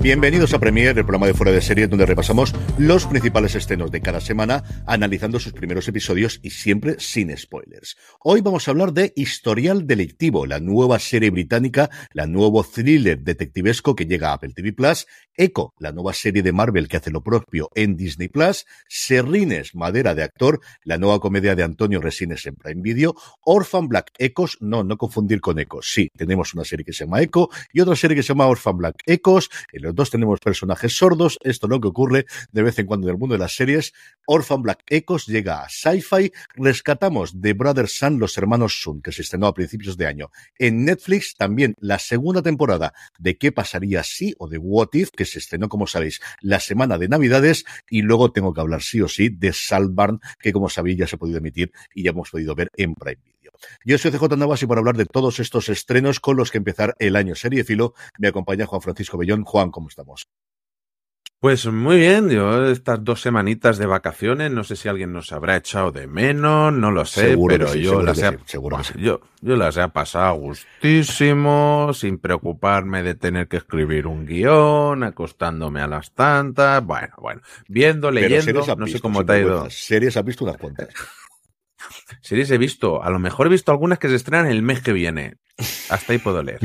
Bienvenidos a Premier, el programa de fuera de serie donde repasamos los principales estrenos de cada semana, analizando sus primeros episodios y siempre sin spoilers. Hoy vamos a hablar de Historial Delictivo, la nueva serie británica, la nuevo thriller detectivesco que llega a Apple TV Plus, Echo, la nueva serie de Marvel que hace lo propio en Disney Plus, Serrines, Madera de Actor, la nueva comedia de Antonio Resines en Prime Video, Orphan Black Ecos, no, no confundir con Ecos, sí, tenemos una serie que se llama Echo y otra serie que se llama Orphan Black Ecos, en los dos tenemos personajes sordos, esto es lo que ocurre de vez en cuando en el mundo de las series. Orphan Black Echoes llega a Sci-Fi, rescatamos The Brothers Sun, los hermanos Sun, que se estrenó a principios de año. En Netflix también la segunda temporada de ¿Qué pasaría si? o de What If, que se estrenó, como sabéis, la semana de Navidades, y luego tengo que hablar sí o sí de Saltbarn, que como sabéis ya se ha podido emitir y ya hemos podido ver en Prime. Yo soy CJ Navas y para hablar de todos estos estrenos con los que empezar el año serie filo, me acompaña Juan Francisco Bellón. Juan, ¿cómo estamos? Pues muy bien, yo estas dos semanitas de vacaciones, no sé si alguien nos habrá echado de menos, no lo sé, Seguro pero sí, yo, las he, sí, seguro sí. yo, yo las he pasado gustísimo, sin preocuparme de tener que escribir un guion, acostándome a las tantas, bueno, bueno, viendo, leyendo, no sé cómo te ha ido. Series has visto unas cuantas. Series he visto, a lo mejor he visto algunas que se estrenan el mes que viene. Hasta ahí puedo leer.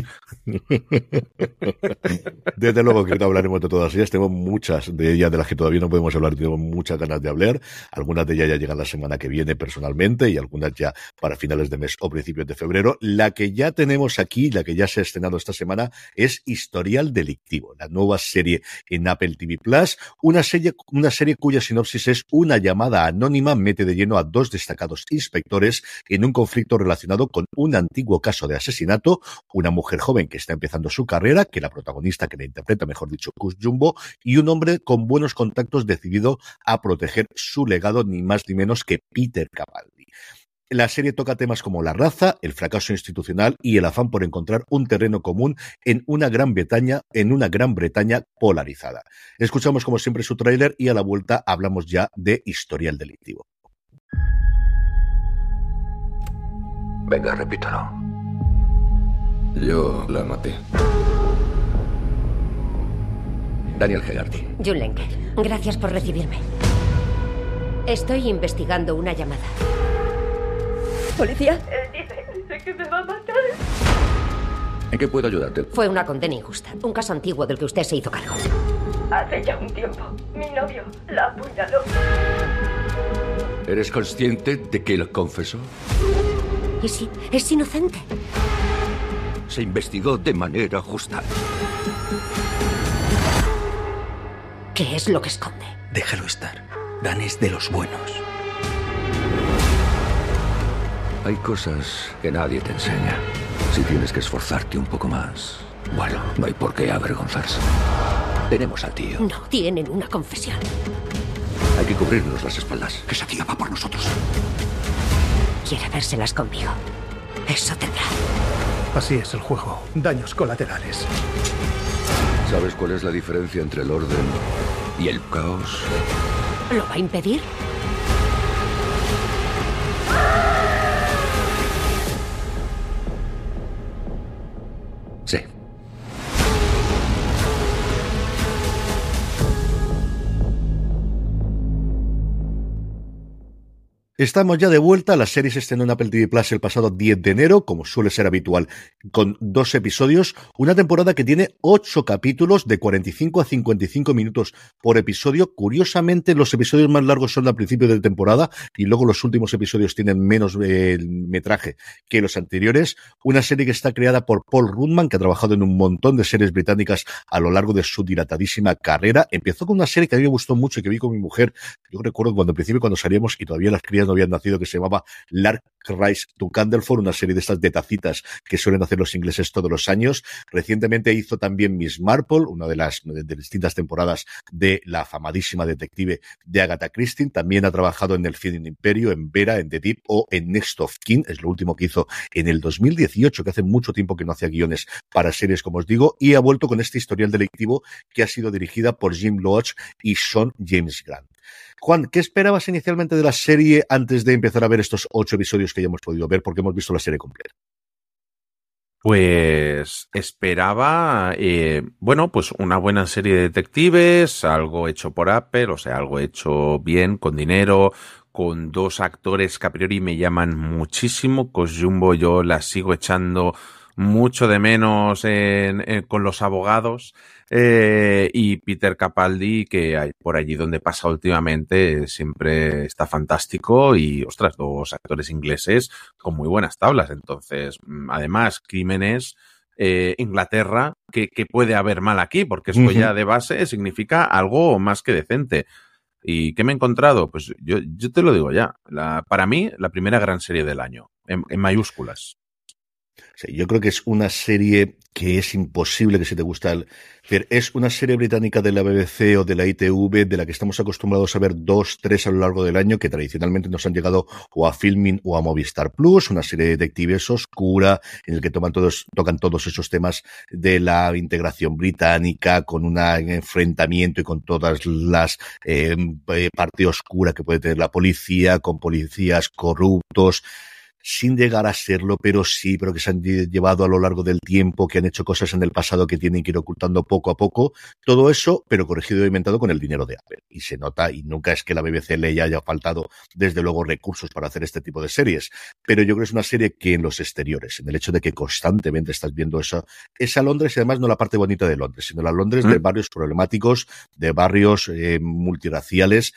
Desde luego que hablaremos de todas ellas. Tengo muchas de ellas de las que todavía no podemos hablar. Tengo muchas ganas de hablar. Algunas de ellas ya llegan la semana que viene personalmente y algunas ya para finales de mes o principios de febrero. La que ya tenemos aquí, la que ya se ha estrenado esta semana, es Historial Delictivo, la nueva serie en Apple TV Plus. Una serie, una serie cuya sinopsis es una llamada anónima mete de lleno a dos destacados inspectores en un conflicto relacionado con un antiguo caso de asesinato una mujer joven que está empezando su carrera, que la protagonista que la interpreta, mejor dicho, Kus Jumbo, y un hombre con buenos contactos decidido a proteger su legado, ni más ni menos que Peter Capaldi. La serie toca temas como la raza, el fracaso institucional y el afán por encontrar un terreno común en una Gran Bretaña, en una Gran Bretaña polarizada. Escuchamos como siempre su tráiler y a la vuelta hablamos ya de historial delictivo. Venga, repítalo. Yo la maté. Daniel Hegarty. Jun Lenke, gracias por recibirme. Estoy investigando una llamada. ¿Policía? Él dice, dice que me va a matar. ¿En qué puedo ayudarte? Fue una condena injusta. Un caso antiguo del que usted se hizo cargo. Hace ya un tiempo, mi novio la apuñaló. ¿Eres consciente de que lo confesó? ¿Y si es inocente? Se investigó de manera justa. ¿Qué es lo que esconde? Déjalo estar. Dan es de los buenos. Hay cosas que nadie te enseña. Si tienes que esforzarte un poco más, Bueno, no hay por qué avergonzarse. Tenemos al tío. No, tienen una confesión. Hay que cubrirnos las espaldas. Esa tía va por nosotros. Quiere vérselas conmigo. Eso tendrá. Así es el juego. Daños colaterales. ¿Sabes cuál es la diferencia entre el orden y el caos? ¿Lo va a impedir? Estamos ya de vuelta. La serie se estrenó en Apple TV Plus el pasado 10 de enero, como suele ser habitual, con dos episodios. Una temporada que tiene ocho capítulos de 45 a 55 minutos por episodio. Curiosamente, los episodios más largos son al principio de temporada y luego los últimos episodios tienen menos eh, metraje que los anteriores. Una serie que está creada por Paul Rudman, que ha trabajado en un montón de series británicas a lo largo de su dilatadísima carrera. Empezó con una serie que a mí me gustó mucho y que vi con mi mujer. Yo recuerdo cuando al principio cuando salíamos y todavía las crías no habían nacido, que se llamaba Lark Rise to Candleford, una serie de estas de tacitas que suelen hacer los ingleses todos los años. Recientemente hizo también Miss Marple, una de las de, distintas temporadas de la famadísima detective de Agatha Christie. También ha trabajado en El Fin Imperio, en Vera, en The Deep o en Next of Kin. Es lo último que hizo en el 2018, que hace mucho tiempo que no hacía guiones para series, como os digo, y ha vuelto con este historial delictivo que ha sido dirigida por Jim Loach y Sean James Grant. Juan, ¿qué esperabas inicialmente de la serie antes de empezar a ver estos ocho episodios que ya hemos podido ver porque hemos visto la serie completa? Pues esperaba, eh, bueno, pues una buena serie de detectives, algo hecho por Apple, o sea, algo hecho bien, con dinero, con dos actores que a priori me llaman muchísimo. Cosjumbo yo la sigo echando mucho de menos en, en, con los abogados. Eh, y Peter Capaldi, que hay por allí donde pasa últimamente, siempre está fantástico y, ostras, dos actores ingleses con muy buenas tablas. Entonces, además, crímenes, eh, Inglaterra, que, que, puede haber mal aquí, porque esto uh -huh. ya de base significa algo más que decente. ¿Y qué me he encontrado? Pues yo, yo te lo digo ya. La, para mí, la primera gran serie del año, en, en mayúsculas. Sí, yo creo que es una serie que es imposible que si te gusta el... Es una serie británica de la BBC o de la ITV de la que estamos acostumbrados a ver dos, tres a lo largo del año que tradicionalmente nos han llegado o a Filming o a Movistar Plus, una serie de detectives oscura en el que toman todos, tocan todos esos temas de la integración británica con un enfrentamiento y con todas las eh, parte oscura que puede tener la policía, con policías corruptos sin llegar a serlo, pero sí, pero que se han llevado a lo largo del tiempo, que han hecho cosas en el pasado que tienen que ir ocultando poco a poco. Todo eso, pero corregido y inventado con el dinero de Apple. Y se nota, y nunca es que la BBC le haya faltado, desde luego, recursos para hacer este tipo de series. Pero yo creo que es una serie que en los exteriores, en el hecho de que constantemente estás viendo esa, esa Londres, y además no la parte bonita de Londres, sino la Londres mm. de barrios problemáticos, de barrios eh, multiraciales,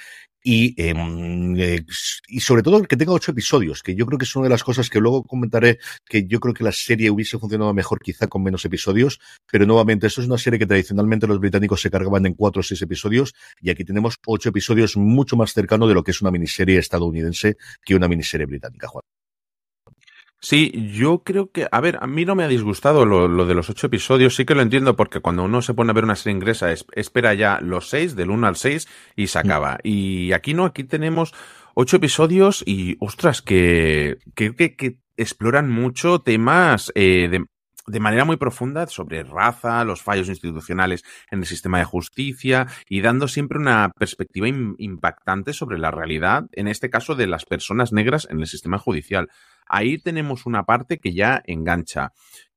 y, eh, y sobre todo que tenga ocho episodios, que yo creo que es una de las cosas que luego comentaré que yo creo que la serie hubiese funcionado mejor quizá con menos episodios, pero nuevamente esto es una serie que tradicionalmente los británicos se cargaban en cuatro o seis episodios y aquí tenemos ocho episodios mucho más cercano de lo que es una miniserie estadounidense que una miniserie británica, Juan. Sí, yo creo que, a ver, a mí no me ha disgustado lo, lo, de los ocho episodios, sí que lo entiendo porque cuando uno se pone a ver una serie inglesa es, espera ya los seis, del uno al seis y se acaba. Mm. Y aquí no, aquí tenemos ocho episodios y, ostras, que, que, que, que exploran mucho temas eh, de, de manera muy profunda sobre raza, los fallos institucionales en el sistema de justicia y dando siempre una perspectiva impactante sobre la realidad, en este caso de las personas negras en el sistema judicial. Ahí tenemos una parte que ya engancha.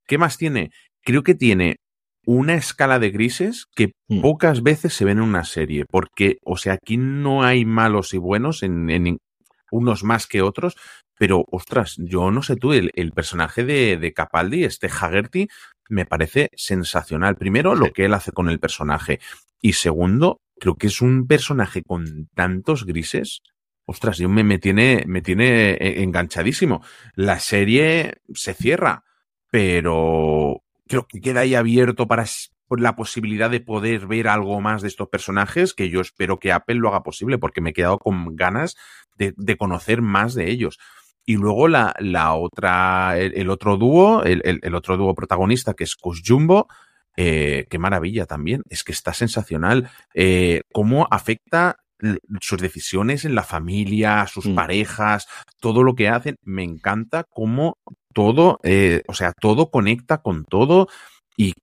¿Qué más tiene? Creo que tiene una escala de grises que mm. pocas veces se ven en una serie, porque, o sea, aquí no hay malos y buenos en, en unos más que otros, pero, ostras, yo no sé tú, el, el personaje de, de, Capaldi, este Haggerty, me parece sensacional. Primero, sí. lo que él hace con el personaje. Y segundo, creo que es un personaje con tantos grises ostras, yo me, me, tiene, me tiene eh, enganchadísimo. La serie se cierra, pero creo que queda ahí abierto para la posibilidad de poder ver algo más de estos personajes, que yo espero que Apple lo haga posible, porque me he quedado con ganas de, de conocer más de ellos. Y luego la, la otra, el, otro dúo, el, el, otro dúo protagonista que es Kush Jumbo, eh, qué maravilla también. Es que está sensacional. Eh, cómo afecta sus decisiones en la familia, sus mm. parejas, todo lo que hacen. Me encanta cómo todo, eh, o sea, todo conecta con todo y,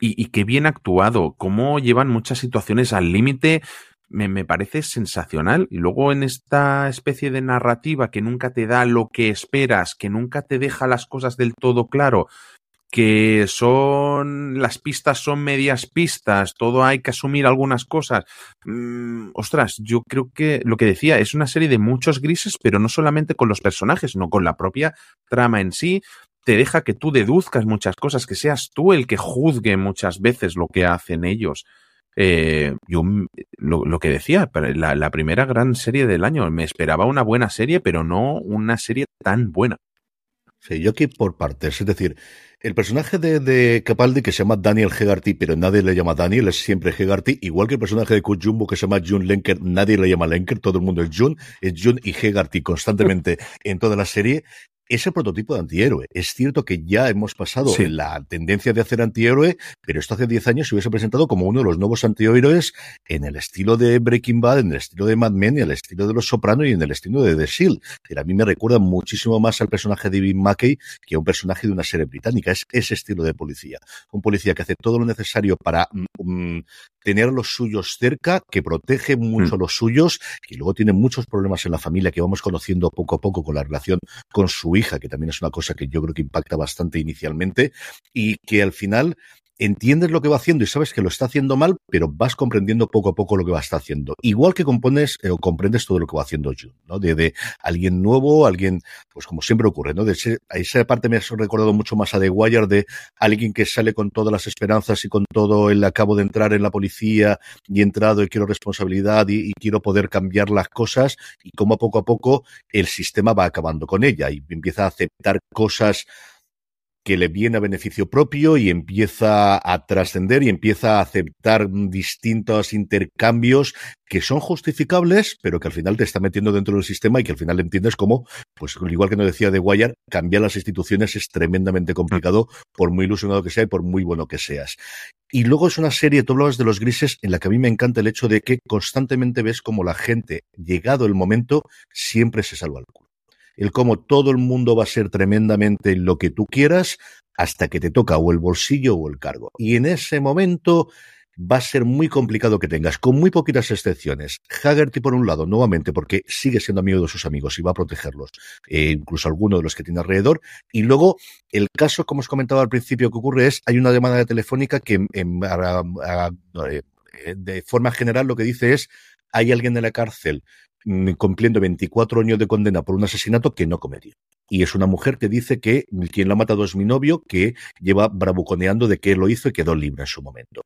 y, y qué bien actuado, cómo llevan muchas situaciones al límite me, me, parece sensacional. Y luego en esta especie de narrativa que nunca te da lo que esperas, que nunca te deja las cosas del todo claro, que son las pistas son medias pistas, todo hay que asumir algunas cosas. Mm, ostras, yo creo que lo que decía es una serie de muchos grises, pero no solamente con los personajes, sino con la propia trama en sí. Te deja que tú deduzcas muchas cosas, que seas tú el que juzgue muchas veces lo que hacen ellos. Eh, yo lo, lo, que decía, la, la, primera gran serie del año, me esperaba una buena serie, pero no una serie tan buena. Sí, yo aquí por partes, es decir, el personaje de, de, Capaldi que se llama Daniel Hegarty, pero nadie le llama Daniel, es siempre Hegarty, igual que el personaje de Kujumbo que se llama Jun Lenker, nadie le llama Lenker, todo el mundo es Jun, es Jun y Hegarty constantemente en toda la serie, ese prototipo de antihéroe. Es cierto que ya hemos pasado en la tendencia de hacer antihéroe, pero esto hace 10 años se hubiese presentado como uno de los nuevos antihéroes en el estilo de Breaking Bad, en el estilo de Mad Men, en el estilo de Los Sopranos y en el estilo de The Shield. Pero a mí me recuerda muchísimo más al personaje de David Mackey que a un personaje de una serie británica. Es ese estilo de policía. Un policía que hace todo lo necesario para mm, mm, tener a los suyos cerca, que protege mucho a mm. los suyos, y luego tiene muchos problemas en la familia que vamos conociendo poco a poco con la relación con su hija, que también es una cosa que yo creo que impacta bastante inicialmente, y que al final entiendes lo que va haciendo y sabes que lo está haciendo mal, pero vas comprendiendo poco a poco lo que va a estar haciendo. Igual que compones eh, o comprendes todo lo que va haciendo June, ¿no? De, alguien nuevo, alguien, pues como siempre ocurre, ¿no? De ese, a esa parte me ha recordado mucho más a The Wire de alguien que sale con todas las esperanzas y con todo el acabo de entrar en la policía y he entrado y quiero responsabilidad y, y quiero poder cambiar las cosas y como poco a poco el sistema va acabando con ella y empieza a aceptar cosas que le viene a beneficio propio y empieza a trascender y empieza a aceptar distintos intercambios que son justificables, pero que al final te está metiendo dentro del sistema y que al final entiendes cómo, pues igual que nos decía de Wire, cambiar las instituciones es tremendamente complicado, por muy ilusionado que sea y por muy bueno que seas. Y luego es una serie, tú hablabas de los grises, en la que a mí me encanta el hecho de que constantemente ves como la gente, llegado el momento, siempre se salva el culo el cómo todo el mundo va a ser tremendamente lo que tú quieras hasta que te toca o el bolsillo o el cargo. Y en ese momento va a ser muy complicado que tengas, con muy poquitas excepciones. Haggerty, por un lado, nuevamente, porque sigue siendo amigo de sus amigos y va a protegerlos, eh, incluso alguno de los que tiene alrededor. Y luego, el caso, como os comentaba al principio, que ocurre es, hay una demanda telefónica que en, a, a, eh, de forma general lo que dice es, hay alguien en la cárcel cumpliendo 24 años de condena por un asesinato que no cometió. Y es una mujer que dice que quien lo ha matado es mi novio, que lleva bravuconeando de que lo hizo y quedó libre en su momento.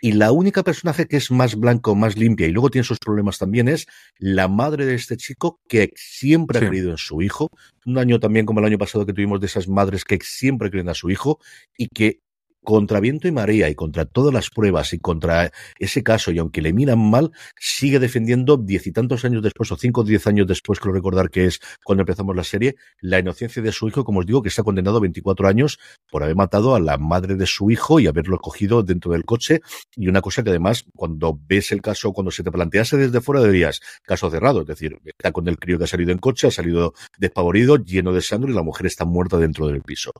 Y la única personaje que es más blanco, más limpia y luego tiene sus problemas también es la madre de este chico que siempre sí. ha creído en su hijo. Un año también como el año pasado que tuvimos de esas madres que siempre creen a su hijo y que contra viento y marea y contra todas las pruebas y contra ese caso, y aunque le miran mal, sigue defendiendo diez y tantos años después, o cinco o diez años después, creo recordar que es cuando empezamos la serie, la inocencia de su hijo, como os digo, que está condenado a 24 años por haber matado a la madre de su hijo y haberlo cogido dentro del coche. Y una cosa que además, cuando ves el caso, cuando se te plantease desde fuera, dirías, caso cerrado, es decir, está con el crío que ha salido en coche, ha salido despavorido, lleno de sangre y la mujer está muerta dentro del piso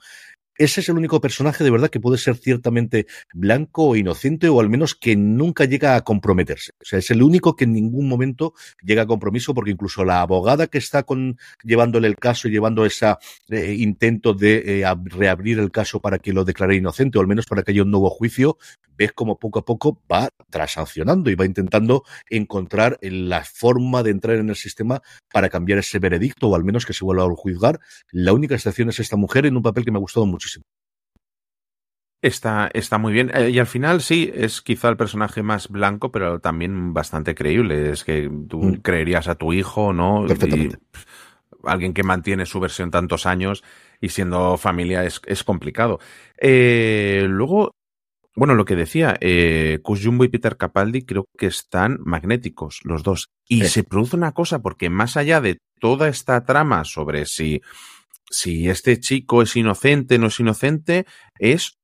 ese es el único personaje de verdad que puede ser ciertamente blanco o inocente o al menos que nunca llega a comprometerse. O sea, es el único que en ningún momento llega a compromiso porque incluso la abogada que está con, llevándole el caso y llevando ese eh, intento de eh, reabrir el caso para que lo declare inocente o al menos para que haya un nuevo juicio, ves como poco a poco va transaccionando y va intentando encontrar la forma de entrar en el sistema para cambiar ese veredicto o al menos que se vuelva a juzgar. La única excepción es esta mujer en un papel que me ha gustado muchísimo. Está, está muy bien. Eh, y al final sí, es quizá el personaje más blanco, pero también bastante creíble. Es que tú mm. creerías a tu hijo, ¿no? Perfectamente. Y alguien que mantiene su versión tantos años y siendo familia es, es complicado. Eh, luego, bueno, lo que decía, eh, Kush Jumbo y Peter Capaldi creo que están magnéticos los dos. Y sí. se produce una cosa, porque más allá de toda esta trama sobre si, si este chico es inocente, no es inocente, es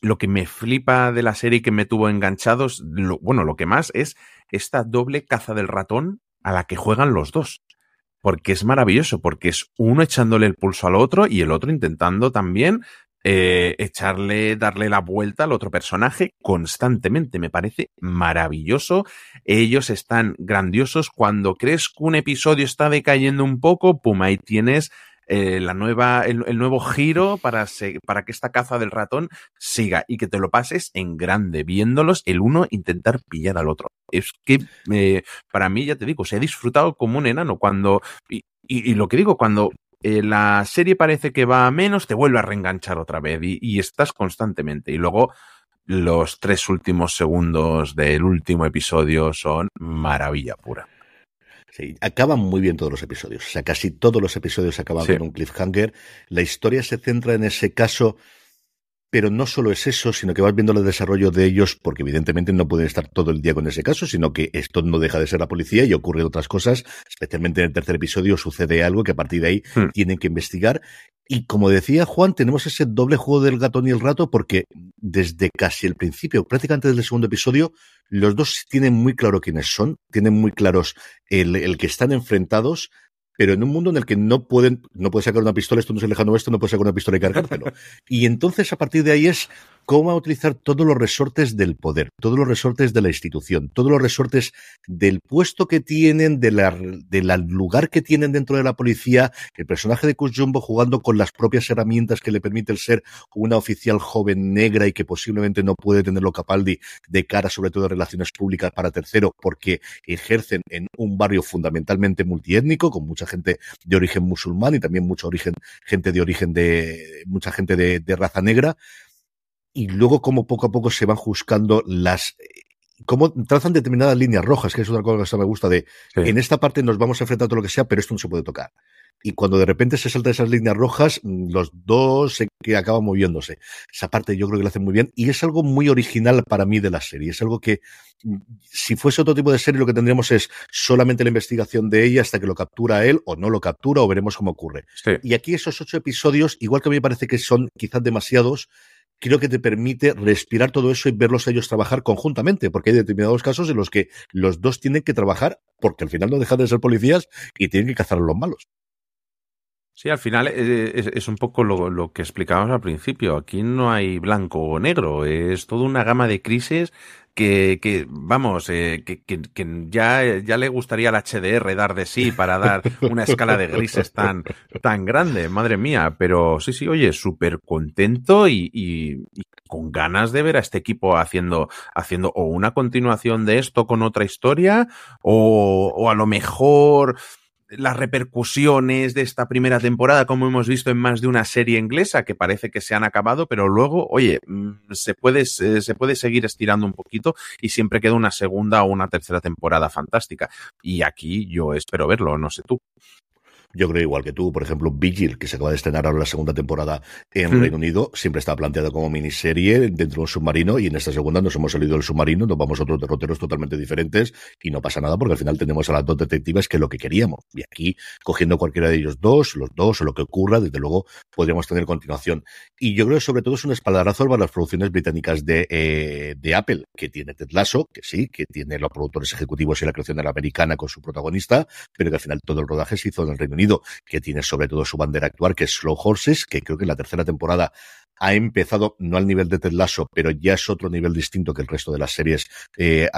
lo que me flipa de la serie que me tuvo enganchados, bueno, lo que más es esta doble caza del ratón a la que juegan los dos. Porque es maravilloso, porque es uno echándole el pulso al otro y el otro intentando también eh, echarle, darle la vuelta al otro personaje constantemente. Me parece maravilloso. Ellos están grandiosos. Cuando crees que un episodio está decayendo un poco, pum, ahí tienes eh, la nueva, el, nuevo giro para, para que esta caza del ratón siga y que te lo pases en grande, viéndolos el uno intentar pillar al otro. Es que eh, para mí, ya te digo, se ha disfrutado como un enano cuando, y, y, lo que digo, cuando eh, la serie parece que va a menos, te vuelve a reenganchar otra vez y, y, estás constantemente. Y luego los tres últimos segundos del último episodio son maravilla pura. Sí, acaban muy bien todos los episodios. O sea, casi todos los episodios acaban con un cliffhanger. La historia se centra en ese caso, pero no solo es eso, sino que vas viendo el desarrollo de ellos, porque evidentemente no pueden estar todo el día con ese caso, sino que esto no deja de ser la policía y ocurren otras cosas. Especialmente en el tercer episodio sucede algo que a partir de ahí hmm. tienen que investigar. Y como decía Juan, tenemos ese doble juego del gato y el rato porque desde casi el principio, prácticamente desde el segundo episodio, los dos tienen muy claro quiénes son, tienen muy claros el, el que están enfrentados, pero en un mundo en el que no pueden, no puedes sacar una pistola, esto no es el lejano oeste, no puedes sacar una pistola y cargártelo. y entonces a partir de ahí es cómo va a utilizar todos los resortes del poder, todos los resortes de la institución, todos los resortes del puesto que tienen, del lugar que tienen dentro de la policía, el personaje de Kush Jumbo jugando con las propias herramientas que le permite el ser una oficial joven negra y que posiblemente no puede tenerlo Capaldi de cara sobre todo a relaciones públicas para tercero porque ejercen en un barrio fundamentalmente multiétnico con mucha gente de origen musulmán y también mucha origen, gente de origen de, mucha gente de raza negra y luego como poco a poco se van buscando las cómo trazan determinadas líneas rojas, que es otra cosa que me gusta de en esta parte nos vamos a enfrentar a todo lo que sea, pero esto no se puede tocar. Y cuando de repente se saltan esas líneas rojas, mm, los dos se, que acaban moviéndose. Esa parte yo creo que lo hacen muy bien y es algo muy original para mí de la serie. Es algo que mm, si fuese otro tipo de serie lo que tendríamos es solamente la investigación de ella hasta que lo captura él o no lo captura o veremos cómo ocurre. Y aquí esos ocho episodios, igual que a mí me parece que son quizás demasiados, creo que te permite respirar todo eso y verlos a ellos trabajar conjuntamente, porque hay determinados casos en los que los dos tienen que trabajar, porque al final no dejan de ser policías y tienen que cazar a los malos. Sí, al final eh, es, un poco lo, que explicábamos al principio. Aquí no hay blanco o negro, es toda una gama de crisis que, que vamos, eh, que, que, ya, ya le gustaría al HDR dar de sí para dar una escala de grises tan, tan grande, madre mía. Pero sí, sí, oye, súper contento y, y, con ganas de ver a este equipo haciendo, haciendo o una continuación de esto con otra historia o, o a lo mejor las repercusiones de esta primera temporada, como hemos visto en más de una serie inglesa, que parece que se han acabado, pero luego, oye, mm, se puede, se puede seguir estirando un poquito y siempre queda una segunda o una tercera temporada fantástica. Y aquí yo espero verlo, no sé tú. Yo creo igual que tú, por ejemplo, Vigil, que se acaba de estrenar ahora la segunda temporada en hmm. Reino Unido, siempre está planteado como miniserie dentro de un submarino y en esta segunda nos hemos salido del submarino, nos vamos a otros derroteros totalmente diferentes y no pasa nada porque al final tenemos a las dos detectivas que es lo que queríamos. Y aquí, cogiendo cualquiera de ellos dos, los dos o lo que ocurra, desde luego podríamos tener continuación. Y yo creo que sobre todo es un espaldarazo para las producciones británicas de, eh, de Apple, que tiene Ted Lasso, que sí, que tiene los productores ejecutivos y la creación de la americana con su protagonista, pero que al final todo el rodaje se hizo en el Reino Unido que tiene sobre todo su bandera actual, que es Slow Horses, que creo que en la tercera temporada ha empezado no al nivel de Ted Lasso, pero ya es otro nivel distinto que el resto de las series eh,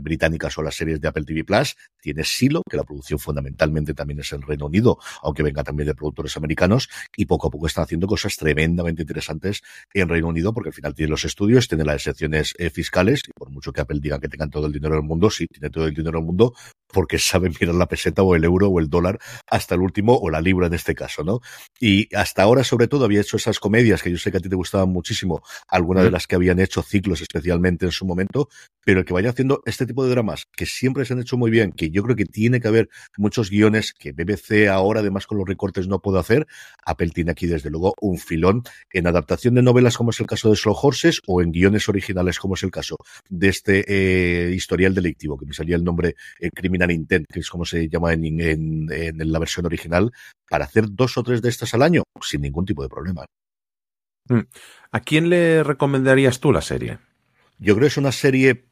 británicas o las series de Apple TV Plus. Tiene Silo, que la producción fundamentalmente también es en Reino Unido, aunque venga también de productores americanos, y poco a poco están haciendo cosas tremendamente interesantes en Reino Unido, porque al final tiene los estudios, tiene las excepciones eh, fiscales, y por mucho que Apple diga que tengan todo el dinero del mundo, sí, tiene todo el dinero del mundo, porque saben mirar la peseta o el euro o el dólar hasta el último, o la libra en este caso, ¿no? Y hasta ahora, sobre todo, había hecho esas comedias que yo sé que a ti te gustaban muchísimo, algunas de las que habían hecho ciclos especialmente en su momento, pero que vaya haciendo este tipo de dramas que siempre se han hecho muy bien, que yo creo que tiene que haber muchos guiones que BBC ahora, además con los recortes, no puede hacer. Apple tiene aquí, desde luego, un filón en adaptación de novelas, como es el caso de Slow Horses, o en guiones originales, como es el caso de este eh, historial delictivo, que me salía el nombre eh, Criminal Intent, que es como se llama en, en, en la versión original, para hacer dos o tres de estas al año, sin ningún tipo de problema. Mm. ¿A quién le recomendarías tú la serie? Yo creo que es una serie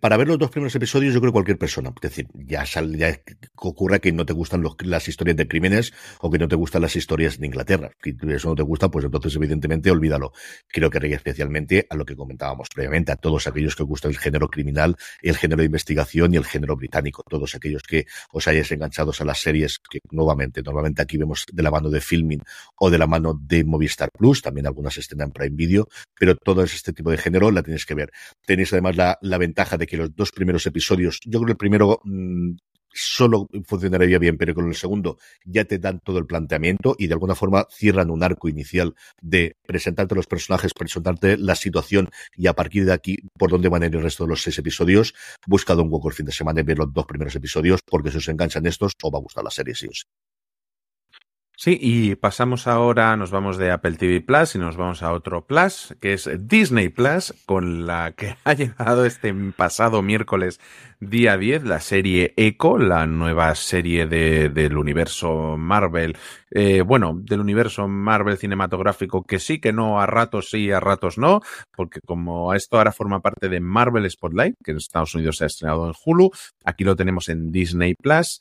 para ver los dos primeros episodios, yo creo que cualquier persona. Es decir, ya, sal, ya ocurra que no te gustan las historias de crímenes o que no te gustan las historias de Inglaterra. Si eso no te gusta, pues entonces, evidentemente, olvídalo. Creo que rey especialmente a lo que comentábamos previamente, a todos aquellos que gustan el género criminal, el género de investigación y el género británico. Todos aquellos que os hayáis enganchados a las series que, nuevamente, normalmente aquí vemos de la mano de Filming o de la mano de Movistar Plus, también algunas estén en Prime Video, pero todo este tipo de género la tenéis que ver. Tenéis además la, la ventaja de que los dos primeros episodios, yo creo que el primero mmm, solo funcionaría bien, pero con el segundo ya te dan todo el planteamiento y de alguna forma cierran un arco inicial de presentarte los personajes, presentarte la situación y a partir de aquí por dónde van a ir el resto de los seis episodios. Buscado un hueco el fin de semana y ver los dos primeros episodios porque si os enganchan estos os va a gustar la serie, sí o sí. Sí, y pasamos ahora, nos vamos de Apple TV Plus y nos vamos a otro Plus, que es Disney Plus, con la que ha llegado este pasado miércoles día 10, la serie Echo, la nueva serie de, del universo Marvel, eh, bueno, del universo Marvel cinematográfico, que sí, que no, a ratos sí, a ratos no, porque como esto ahora forma parte de Marvel Spotlight, que en Estados Unidos se ha estrenado en Hulu, aquí lo tenemos en Disney Plus.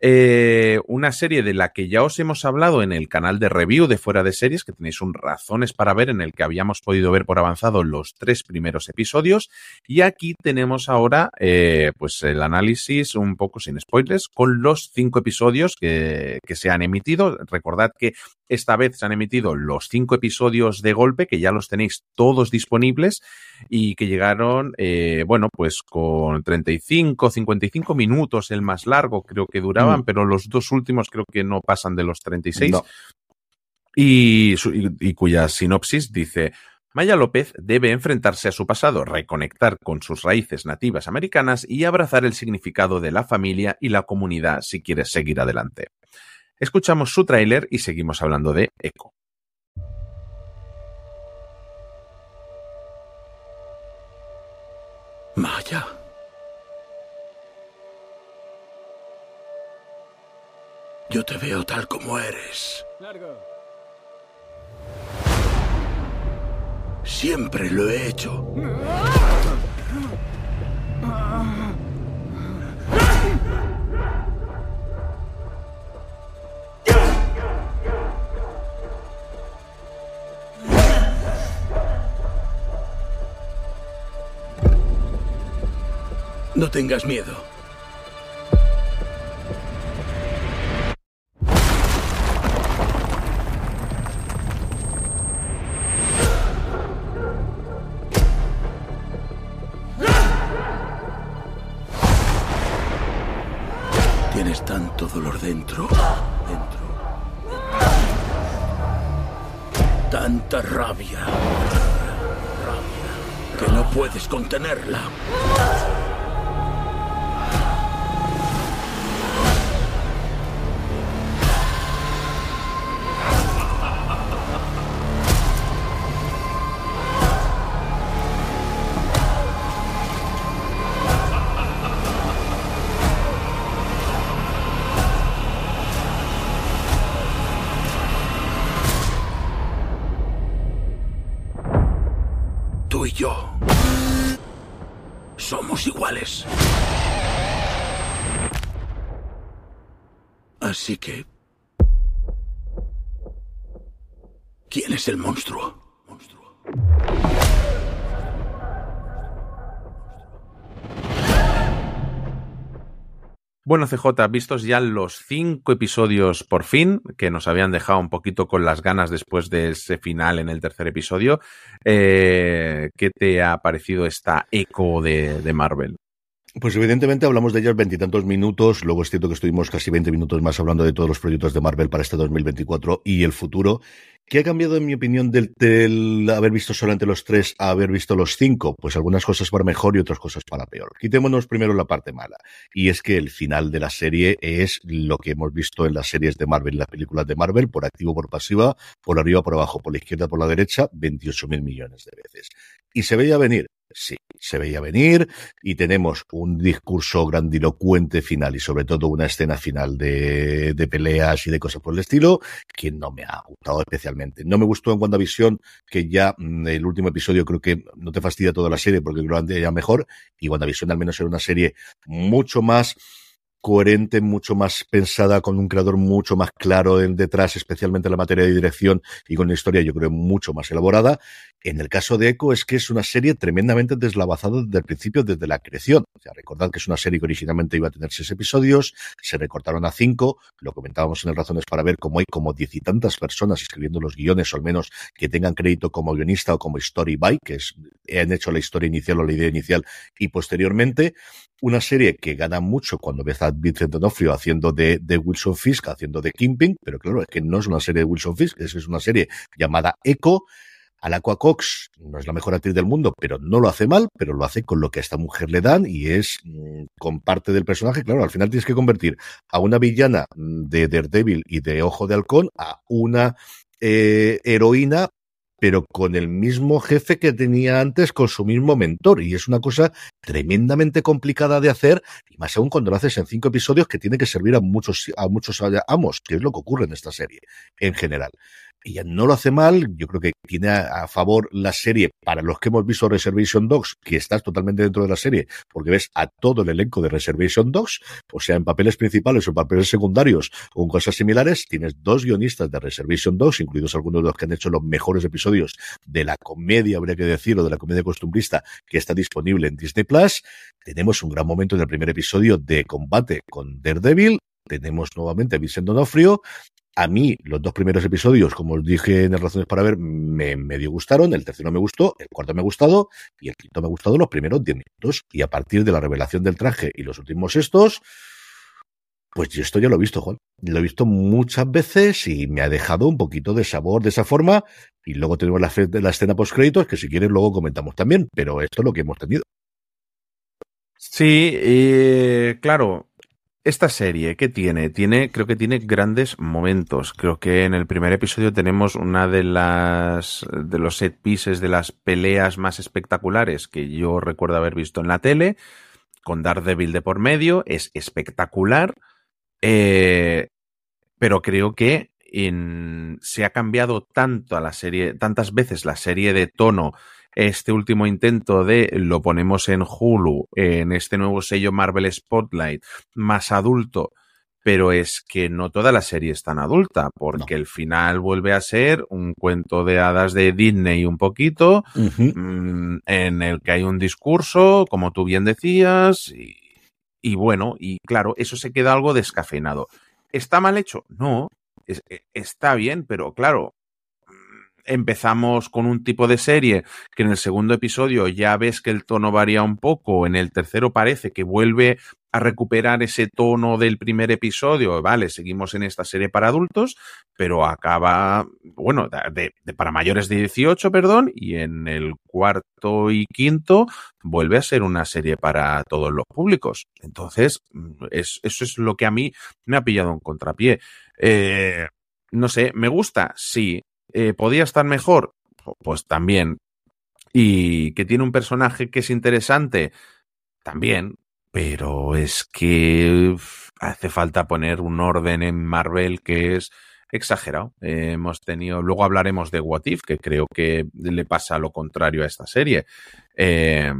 Eh, una serie de la que ya os hemos hablado en el canal de review de Fuera de Series, que tenéis un razones para ver, en el que habíamos podido ver por avanzado los tres primeros episodios. Y aquí tenemos ahora, eh, pues el análisis un poco sin spoilers, con los cinco episodios que, que se han emitido. Recordad que esta vez se han emitido los cinco episodios de golpe, que ya los tenéis todos disponibles y que llegaron, eh, bueno, pues con 35, 55 minutos, el más largo creo que mm. pero los dos últimos creo que no pasan de los 36. No. Y, y, y cuya sinopsis dice, Maya López debe enfrentarse a su pasado, reconectar con sus raíces nativas americanas y abrazar el significado de la familia y la comunidad si quiere seguir adelante. Escuchamos su tráiler y seguimos hablando de Echo. Maya. Yo te veo tal como eres. Largo. Siempre lo he hecho. No tengas miedo. Tanta rabia. Rabia. Que no puedes contenerla. Es el monstruo? monstruo. Bueno, CJ, vistos ya los cinco episodios por fin, que nos habían dejado un poquito con las ganas después de ese final en el tercer episodio, eh, ¿qué te ha parecido esta eco de, de Marvel? Pues evidentemente hablamos de ellas veintitantos minutos, luego es cierto que estuvimos casi 20 minutos más hablando de todos los proyectos de Marvel para este 2024 y el futuro. ¿Qué ha cambiado, en mi opinión, del, del, haber visto solamente los tres a haber visto los cinco? Pues algunas cosas para mejor y otras cosas para peor. Quitémonos primero la parte mala. Y es que el final de la serie es lo que hemos visto en las series de Marvel, las películas de Marvel, por activo, por pasiva, por arriba, por abajo, por la izquierda, por la derecha, 28 mil millones de veces. Y se veía venir. Sí, se veía venir y tenemos un discurso grandilocuente final y sobre todo una escena final de, peleas y de cosas por el estilo que no me ha gustado especialmente. No me gustó en WandaVision que ya mm, el último episodio creo que no te fastidia toda la serie porque creo que ya mejor y WandaVision al menos era una serie mucho más coherente, mucho más pensada, con un creador mucho más claro detrás, especialmente en la materia de dirección y con una historia, yo creo, mucho más elaborada. En el caso de Echo es que es una serie tremendamente deslavazada desde el principio, desde la creación. O sea, recordad que es una serie que originalmente iba a tener seis episodios, se recortaron a cinco, lo comentábamos en el Razones para ver cómo hay como diez y tantas personas escribiendo los guiones, o al menos que tengan crédito como guionista o como story by, que es, han hecho la historia inicial o la idea inicial y posteriormente una serie que gana mucho cuando ves a Vincent D'Onofrio haciendo de, de, Wilson Fisk, haciendo de Kingpin, pero claro, es que no es una serie de Wilson Fisk, es, una serie llamada Echo. Alacua Cox no es la mejor actriz del mundo, pero no lo hace mal, pero lo hace con lo que a esta mujer le dan y es mmm, con parte del personaje. Claro, al final tienes que convertir a una villana de Daredevil y de Ojo de Halcón a una eh, heroína pero con el mismo jefe que tenía antes, con su mismo mentor. Y es una cosa tremendamente complicada de hacer, y más aún cuando lo haces en cinco episodios que tiene que servir a muchos, a muchos amos, que es lo que ocurre en esta serie en general. Ella no lo hace mal, yo creo que tiene a, favor la serie para los que hemos visto Reservation Dogs, que estás totalmente dentro de la serie, porque ves a todo el elenco de Reservation Dogs, o sea, en papeles principales o en papeles secundarios o en cosas similares, tienes dos guionistas de Reservation Dogs, incluidos algunos de los que han hecho los mejores episodios de la comedia, habría que decirlo, de la comedia costumbrista, que está disponible en Disney Plus. Tenemos un gran momento en el primer episodio de combate con Daredevil, tenemos nuevamente a Vincent Donofrio a mí, los dos primeros episodios, como os dije en el Razones para Ver, me medio gustaron. El tercero me gustó, el cuarto me ha gustado y el quinto me ha gustado los primeros diez minutos. Y a partir de la revelación del traje y los últimos estos, pues yo esto ya lo he visto, Juan. Lo he visto muchas veces y me ha dejado un poquito de sabor de esa forma. Y luego tenemos la, escena post créditos que si quieres luego comentamos también. Pero esto es lo que hemos tenido. Sí, claro, esta serie, ¿qué tiene? Tiene, creo que tiene grandes momentos. Creo que en el primer episodio tenemos una de las de los set pieces de las peleas más espectaculares que yo recuerdo haber visto en la tele, con Daredevil de por medio. Es espectacular. Eh, pero creo que en, se ha cambiado tanto a la serie, tantas veces la serie de tono este último intento de lo ponemos en Hulu, en este nuevo sello Marvel Spotlight, más adulto, pero es que no toda la serie es tan adulta, porque no. el final vuelve a ser un cuento de hadas de Disney un poquito, uh -huh. mmm, en el que hay un discurso, como tú bien decías, y, y bueno, y claro, eso se queda algo descafeinado. ¿Está mal hecho? No, e, está bien, pero claro, empezamos con un tipo de serie que en el segundo episodio ya ves que el tono varía un poco, en el tercero parece que vuelve a recuperar ese tono del primer episodio, vale, seguimos en esta serie para adultos, pero acaba, bueno, de, de, para mayores de 18, perdón, y en el cuarto y quinto vuelve a ser una serie para todos los públicos. Entonces, es, eso es lo que a mí me ha pillado en contrapié. Eh, no sé, ¿me gusta? Sí. Eh, ¿Podía estar mejor? Pues también. ¿Y que tiene un personaje que es interesante? También. Pero es que hace falta poner un orden en Marvel que es exagerado. Eh, hemos tenido, luego hablaremos de What If, que creo que le pasa lo contrario a esta serie. Eh,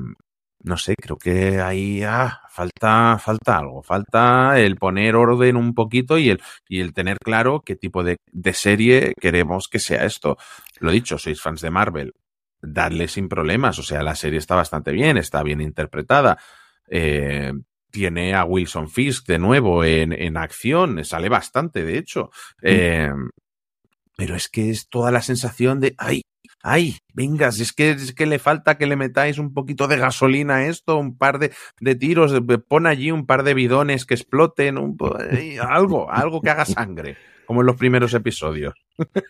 no sé, creo que ahí ah, falta, falta algo, falta el poner orden un poquito y el, y el tener claro qué tipo de, de serie queremos que sea esto. Lo dicho, sois fans de Marvel, dadle sin problemas, o sea, la serie está bastante bien, está bien interpretada. Eh, tiene a Wilson Fisk de nuevo en, en acción, sale bastante, de hecho. Eh, pero es que es toda la sensación de, ay, ay, venga, si es que, es que le falta que le metáis un poquito de gasolina a esto, un par de, de tiros, pon allí un par de bidones que exploten, un, algo, algo que haga sangre, como en los primeros episodios.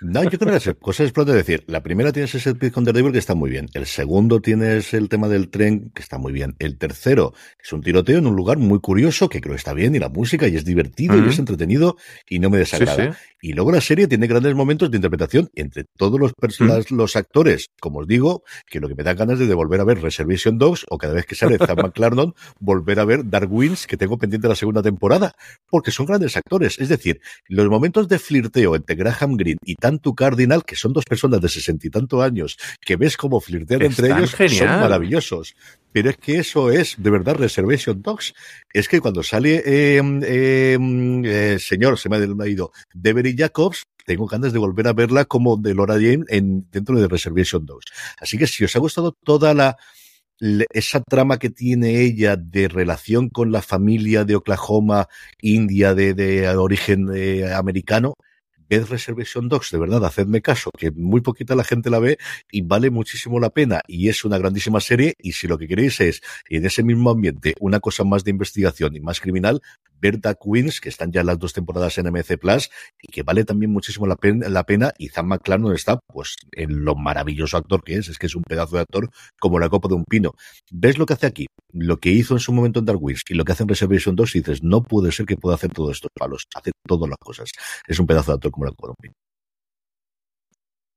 No, yo creo que las cosas explotan. Es decir, la primera tienes ese set con Daredevil que está muy bien. El segundo tienes el tema del tren que está muy bien. El tercero es un tiroteo en un lugar muy curioso que creo que está bien y la música y es divertido y es entretenido y no me desagrada. Y luego la serie tiene grandes momentos de interpretación entre todos los, actores, como os digo, que lo que me da ganas es de volver a ver Reservation Dogs o cada vez que sale Zach McClarnon, volver a ver Dark Winds, que tengo pendiente la segunda temporada, porque son grandes actores. Es decir, los momentos de flirteo entre Graham Greene y Tantu Cardinal, que son dos personas de sesenta y tanto años, que ves como flirtean entre ellos, son maravillosos. Pero es que eso es, de verdad, Reservation Dogs. Es que cuando sale, eh, eh, eh, señor, se me ha ido, Devery Jacobs, tengo ganas de volver a verla como de Laura Jane en, dentro de Reservation Dogs. Así que si os ha gustado toda la, esa trama que tiene ella de relación con la familia de Oklahoma, India, de, de origen americano, ved Reservation Dogs, de verdad, hacedme caso, que muy poquita la gente la ve y vale muchísimo la pena y es una grandísima serie y si lo que queréis es en ese mismo ambiente una cosa más de investigación y más criminal, ver The Queens, que están ya las dos temporadas en MC Plus y que vale también muchísimo la pena, la pena y Zan McClarnon está pues en lo maravilloso actor que es, es que es un pedazo de actor como la copa de un pino. ¿Ves lo que hace aquí? Lo que hizo en su momento en Dark Wings y lo que hace en Reservation 2 y dices, no puede ser que pueda hacer todos estos palos, hace todas las cosas. Es un pedazo de actor como la copa de un pino.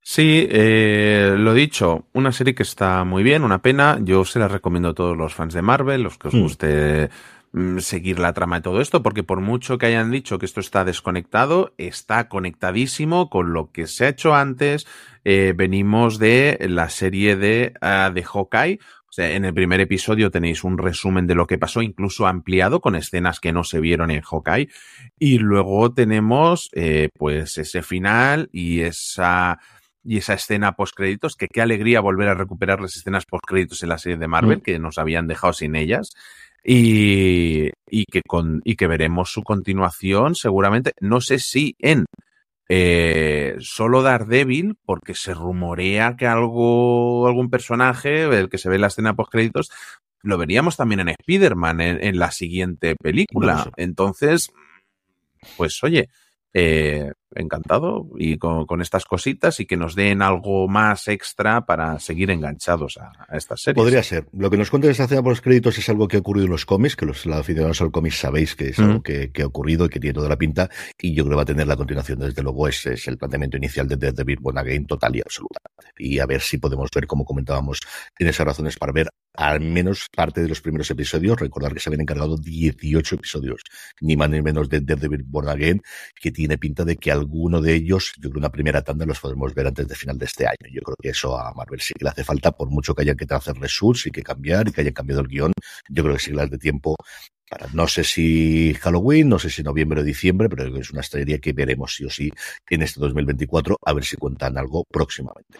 Sí, eh, lo dicho, una serie que está muy bien, una pena. Yo se la recomiendo a todos los fans de Marvel, los que os hmm. guste Mm, seguir la trama de todo esto, porque por mucho que hayan dicho que esto está desconectado, está conectadísimo con lo que se ha hecho antes. Eh, venimos de la serie de, uh, de Hawkeye. O sea, en el primer episodio tenéis un resumen de lo que pasó, incluso ampliado con escenas que no se vieron en Hawkeye. Y luego tenemos, eh, pues, ese final y esa, y esa escena post créditos, que qué alegría volver a recuperar las escenas post créditos en la serie de Marvel, mm. que nos habían dejado sin ellas y, y, que con, y que veremos su continuación seguramente, no sé si en eh, solo Daredevil, porque se rumorea que algo, algún personaje, el que se ve en la escena post créditos, lo veríamos también en Spider-Man en, en, la siguiente película. Entonces, pues oye, eh, encantado y con, estas cositas y que nos den algo más extra para seguir enganchados a, esta serie. Podría ser. Lo que nos cuenta esta escena por los créditos es algo que ha ocurrido en los cómics, que los aficionados al cómic sabéis que es algo que, ha ocurrido y que tiene toda la pinta y yo creo que va a tener la continuación. Desde luego es, es el planteamiento inicial de Death Devil Again total y absoluta. Y a ver si podemos ver, como comentábamos, tiene esas razones para ver al menos parte de los primeros episodios. Recordar que se habían encargado 18 episodios, ni más ni menos de Daredevil Born Again, que tiene pinta de que alguno de ellos, yo creo una primera tanda los podemos ver antes de final de este año. Yo creo que eso a Marvel sí que le hace falta, por mucho que haya que hacer reshoots y que cambiar y que haya cambiado el guion. Yo creo que sí que las de tiempo para no sé si Halloween, no sé si noviembre o diciembre, pero es una estrella que veremos sí o sí en este 2024, a ver si cuentan algo próximamente.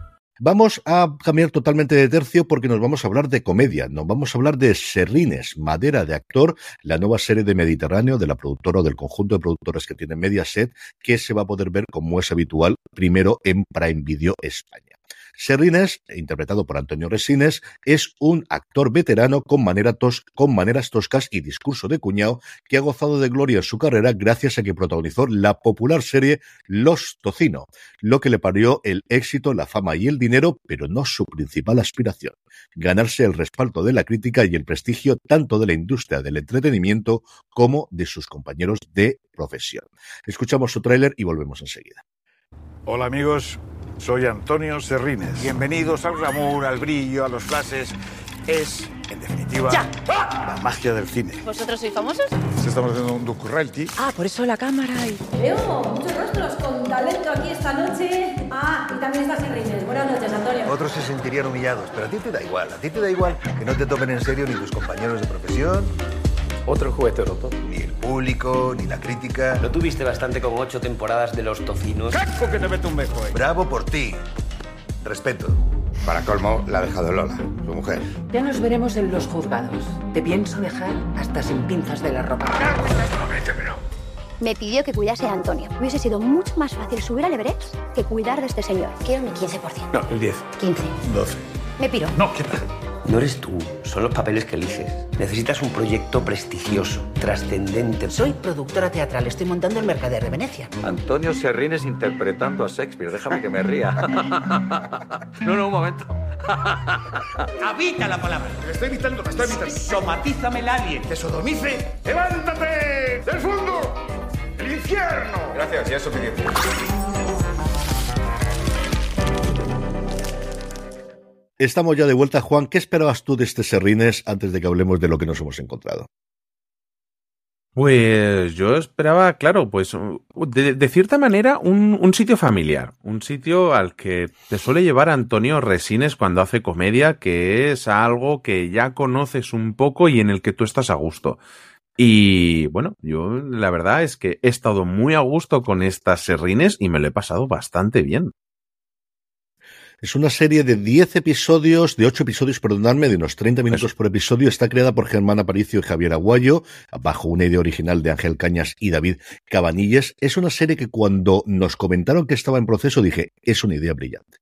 Vamos a cambiar totalmente de tercio porque nos vamos a hablar de comedia, nos vamos a hablar de Serrines, Madera de Actor, la nueva serie de Mediterráneo de la productora o del conjunto de productoras que tiene Mediaset, que se va a poder ver como es habitual primero en Prime Video España. Serrines, interpretado por Antonio Resines, es un actor veterano con, con maneras toscas y discurso de cuñado que ha gozado de gloria en su carrera gracias a que protagonizó la popular serie Los Tocino, lo que le parió el éxito, la fama y el dinero, pero no su principal aspiración, ganarse el respaldo de la crítica y el prestigio tanto de la industria del entretenimiento como de sus compañeros de profesión. Escuchamos su tráiler y volvemos enseguida. Hola amigos, soy Antonio Serrines. Bienvenidos al glamour, al brillo, a los flashes. Es, en definitiva, la magia del cine. ¿Vosotros sois famosos? Estamos haciendo un docu-reality. Ah, por eso la cámara y... Veo muchos rostros con talento aquí esta noche. Ah, y también está Serrines. Buenas noches, Antonio. Otros se sentirían humillados, pero a ti te da igual. A ti te da igual que no te tomen en serio ni tus compañeros de profesión. Otro juguete roto. Ni el público, ni la crítica. ¿No tuviste bastante con ocho temporadas de los tocinos? que te meto un bejo, eh! Bravo por ti. Respeto. Para colmo, la ha dejado Lola, su mujer. Ya nos veremos en los juzgados. Te pienso dejar hasta sin pinzas de la ropa. Me pidió que cuidase a Antonio. Hubiese sido mucho más fácil subir al Everest que cuidar de este señor. Quiero mi 15%. No, el 10. 15. 12. Me piro. No, ¿qué tal? No eres tú, son los papeles que eliges. Necesitas un proyecto prestigioso, trascendente. Soy productora teatral. Estoy montando el Mercader de Venecia. Antonio Serrines interpretando a Shakespeare. Déjame que me ría. No, no, un momento. Habita la palabra. Me estoy evitando, me estoy evitando. Somatízame el alien. Te sodomice. ¡Levántate! ¡Del fondo! ¡El infierno! Gracias, ya es suficiente. Estamos ya de vuelta, Juan. ¿Qué esperabas tú de este Serrines antes de que hablemos de lo que nos hemos encontrado? Pues yo esperaba, claro, pues de, cierta manera un, un, sitio familiar, un sitio al que te suele llevar Antonio Resines cuando hace comedia, que es algo que ya conoces un poco y en el que tú estás a gusto. Y bueno, yo la verdad es que he estado muy a gusto con estas Serrines y me lo he pasado bastante bien. Es una serie de 10 episodios, de 8 episodios, perdonadme, de unos 30 minutos por episodio. Está creada por Germán Aparicio y Javier Aguayo, bajo una idea original de Ángel Cañas y David Cabanilles. Es una serie que cuando nos comentaron que estaba en proceso dije, es una idea brillante.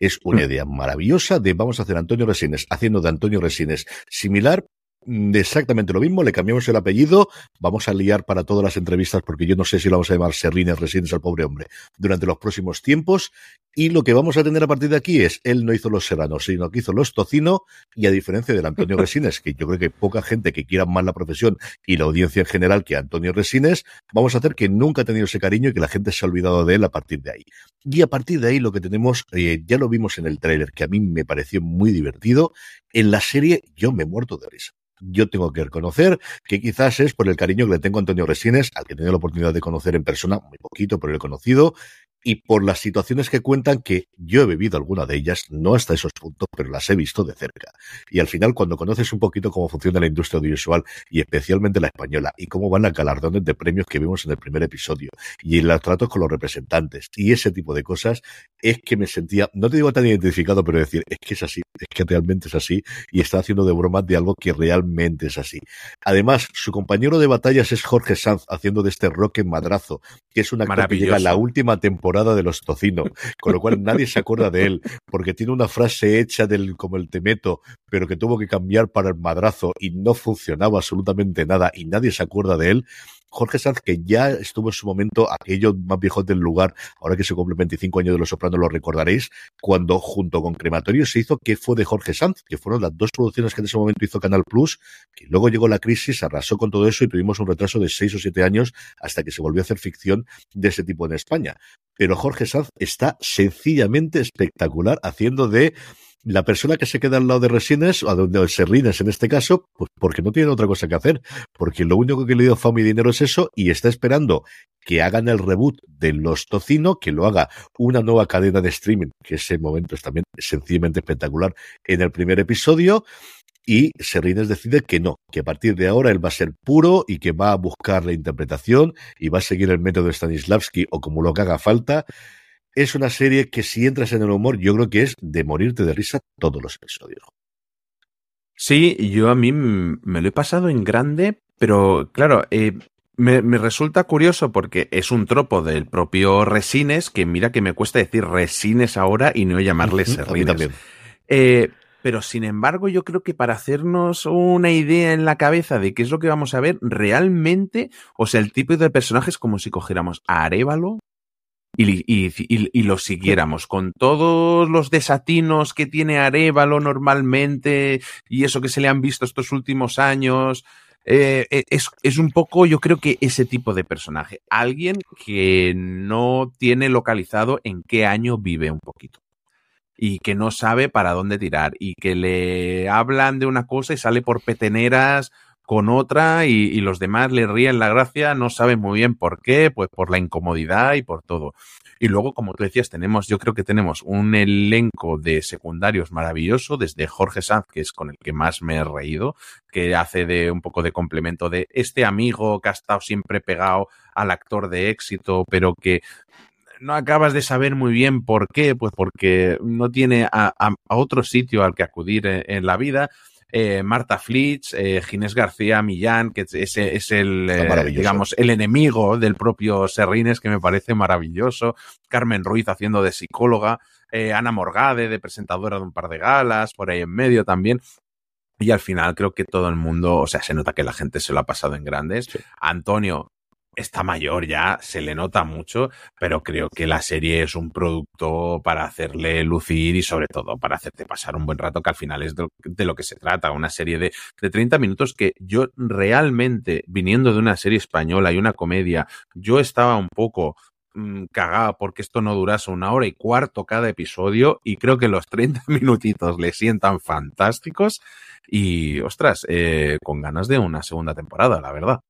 Es una idea maravillosa de vamos a hacer Antonio Resines, haciendo de Antonio Resines similar, exactamente lo mismo, le cambiamos el apellido, vamos a liar para todas las entrevistas, porque yo no sé si lo vamos a llamar Serrines Resines al pobre hombre, durante los próximos tiempos, y lo que vamos a tener a partir de aquí es, él no hizo los serranos, sino que hizo los tocino, y a diferencia del Antonio Resines, que yo creo que poca gente que quiera más la profesión y la audiencia en general que Antonio Resines, vamos a hacer que nunca ha tenido ese cariño y que la gente se ha olvidado de él a partir de ahí. Y a partir de ahí lo que tenemos, eh, ya lo vimos en el tráiler, que a mí me pareció muy divertido, en la serie yo me he muerto de risa yo tengo que reconocer que quizás es por el cariño que le tengo a Antonio Resines, al que he tenido la oportunidad de conocer en persona, muy poquito, pero lo he conocido, y por las situaciones que cuentan que yo he vivido alguna de ellas, no hasta esos puntos, pero las he visto de cerca. Y al final, cuando conoces un poquito cómo funciona la industria audiovisual y especialmente la española y cómo van a galardones de premios que vimos en el primer episodio y en los tratos con los representantes y ese tipo de cosas, es que me sentía, no te digo tan identificado, pero decir, es que es así, es que realmente es así y está haciendo de broma de algo que realmente es así. Además, su compañero de batallas es Jorge Sanz haciendo de este Roque Madrazo, que es un actor que llega a la última temporada de los tocino, con lo cual nadie se acuerda de él, porque tiene una frase hecha del como el temeto, pero que tuvo que cambiar para el madrazo y no funcionaba absolutamente nada y nadie se acuerda de él. Jorge Sanz, que ya estuvo en su momento, aquellos más viejos del lugar, ahora que se cumple 25 años de Los Sopranos, lo recordaréis, cuando junto con Crematorio se hizo ¿Qué fue de Jorge Sanz? Que fueron las dos producciones que en ese momento hizo Canal Plus, que luego llegó la crisis, arrasó con todo eso y tuvimos un retraso de 6 o 7 años hasta que se volvió a hacer ficción de ese tipo en España. Pero Jorge Sanz está sencillamente espectacular haciendo de la persona que se queda al lado de Resines, o de Serrines en este caso, pues porque no tiene otra cosa que hacer, porque lo único que le dio fama y dinero es eso, y está esperando que hagan el reboot de Los Tocino, que lo haga una nueva cadena de streaming, que ese momento es también sencillamente espectacular en el primer episodio, y Serrines decide que no, que a partir de ahora él va a ser puro y que va a buscar la interpretación y va a seguir el método de Stanislavski o como lo que haga falta es una serie que si entras en el humor, yo creo que es de morirte de risa todos los episodios. Sí, yo a mí me lo he pasado en grande, pero claro, eh, me, me, resulta curioso porque es un tropo del propio Resines, que mira que me cuesta decir Resines ahora y no llamarle Serrines. Eh, pero sin embargo, yo creo que para hacernos una idea en la cabeza de qué es lo que vamos a ver, realmente, o sea, el tipo de personajes como si cogiéramos a Arevalo, y, lo siguiéramos con todos los desatinos que tiene Arevalo normalmente y eso que se le han visto estos últimos años. Eh, es, es un poco, yo creo que ese tipo de personaje. Alguien que no tiene localizado en qué año vive un poquito. Y que no sabe para dónde tirar. Y que le hablan de una cosa y sale por peteneras con otra y, los demás le ríen la gracia, no saben muy bien por qué, pues por la incomodidad y por todo. Y luego, como tú decías, tenemos, yo creo que tenemos un elenco de secundarios maravilloso, desde Jorge Sanz, que es con el que más me he reído, que hace de un poco de complemento de este amigo que ha estado siempre pegado al actor de éxito, pero que no acabas de saber muy bien por qué, pues porque no tiene a, otro sitio al que acudir en, en la vida eh, Marta Flitz, eh, Ginés García Millán, que es, es el, eh, digamos, el enemigo del propio Serrines, que me parece maravilloso, Carmen Ruiz haciendo de psicóloga, Ana Morgade de presentadora de un par de galas, por ahí en medio también. Y al final creo que todo el mundo, o sea, se nota que la gente se lo ha pasado en grandes. Sí. Antonio, está mayor ya, se le nota mucho, pero creo que la serie es un producto para hacerle lucir y sobre todo para hacerte pasar un buen rato, que al final es de, lo que se trata, una serie de, de 30 minutos que yo realmente, viniendo de una serie española y una comedia, yo estaba un poco mmm, cagada porque esto no durase una hora y cuarto cada episodio y creo que los 30 minutitos le sientan fantásticos y, ostras, eh, con ganas de una segunda temporada, la verdad.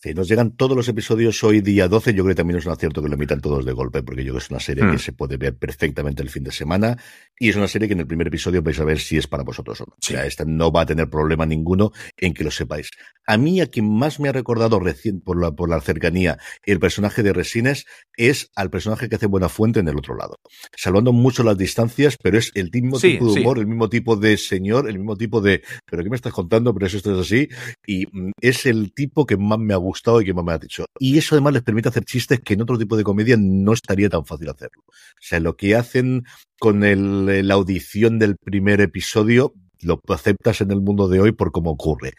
Sí, nos llegan todos los episodios hoy día 12. Yo creo que también es un acierto que lo emitan todos de golpe, porque yo creo que es una serie mm. que se puede ver perfectamente el fin de semana. Y es una serie que en el primer episodio vais a ver si es para vosotros o no. Sí. O sea, esta no va a tener problema ninguno en que lo sepáis. A mí, a quien más me ha recordado recién por la, por la cercanía el personaje de Resines es al personaje que hace Buena Fuente en el otro lado. Salvando mucho las distancias, pero es el mismo sí, tipo de humor, sí. el mismo tipo de señor, el mismo tipo de, pero ¿qué me estás contando? Pero eso esto es así. Y mm, es el tipo que más me ha gustado y que más me ha dicho. Y eso además les permite hacer chistes que en otro tipo de comedia no estaría tan fácil hacerlo. O sea, lo que hacen con el, la audición del primer episodio, lo aceptas en el mundo de hoy por cómo ocurre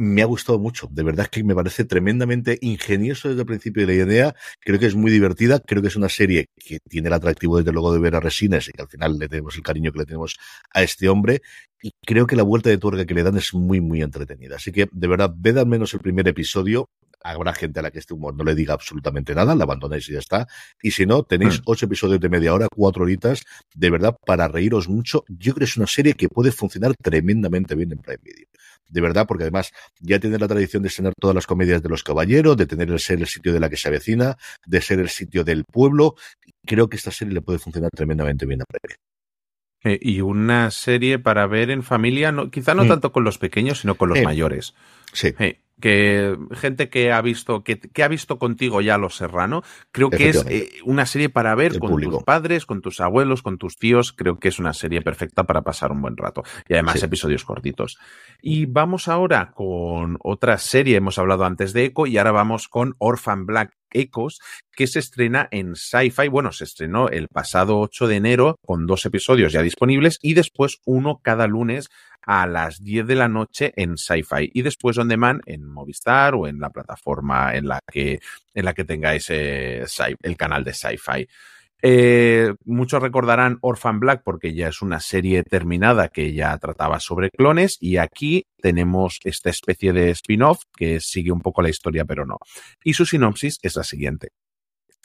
me ha gustado mucho. De verdad es que me parece tremendamente ingenioso desde el principio de la idea. Creo que es muy divertida. Creo que es una serie que tiene el atractivo desde luego de ver a Resines y que al final le tenemos el cariño que le tenemos a este hombre. Y creo que la vuelta de tuerca que le dan es muy, muy entretenida. Así que, de verdad, ved al menos el primer episodio. Habrá gente a la que este humor no le diga absolutamente nada, la abandonáis y ya está. Y si no, tenéis mm. ocho episodios de media hora, cuatro horitas, de verdad, para reíros mucho. Yo creo que es una serie que puede funcionar tremendamente bien en Prime Video de verdad, porque además ya tiene la tradición de tener todas las comedias de los caballeros, de tener el ser el sitio de la que se avecina, de ser el sitio del pueblo. Creo que esta serie le puede funcionar tremendamente bien a Previa. Eh, y una serie para ver en familia, no, quizá no mm. tanto con los pequeños, sino con los eh, mayores. Sí. Eh, que gente que ha visto que, que, ha visto contigo ya Los Serrano, creo que es eh, una serie para ver El con público. tus padres, con tus abuelos, con tus tíos, creo que es una serie perfecta para pasar un buen rato y además sí. episodios cortitos. Y vamos ahora con otra serie, hemos hablado antes de Echo y ahora vamos con Orphan Black Echoes, que se estrena en Sci-Fi. Bueno, se estrenó el pasado 8 de enero con dos episodios ya disponibles y después uno cada lunes a las 10 de la noche en Sci-Fi y después on demand en Movistar o en la plataforma en la que, en la que tengáis el canal de Sci-Fi. Eh, muchos recordarán Orphan Black porque ya es una serie terminada que ya trataba sobre clones y aquí tenemos esta especie de spin-off que sigue un poco la historia pero no. Y su sinopsis es la siguiente.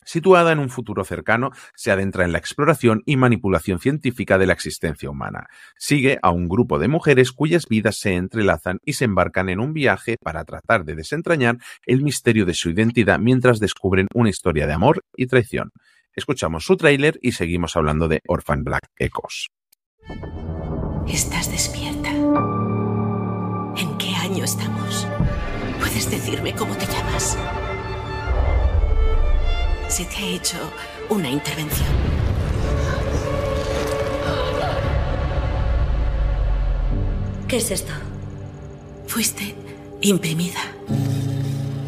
Situada en un futuro cercano, se adentra en la exploración y manipulación científica de la existencia humana. Sigue a un grupo de mujeres cuyas vidas se entrelazan y se embarcan en un viaje para tratar de desentrañar el misterio de su identidad mientras descubren una historia de amor y traición. Escuchamos su tráiler y seguimos hablando de Orphan Black Echoes. Estás despierta. ¿En qué año estamos? ¿Puedes decirme cómo te llamas? Se te ha hecho una intervención. ¿Qué es esto? Fuiste imprimida.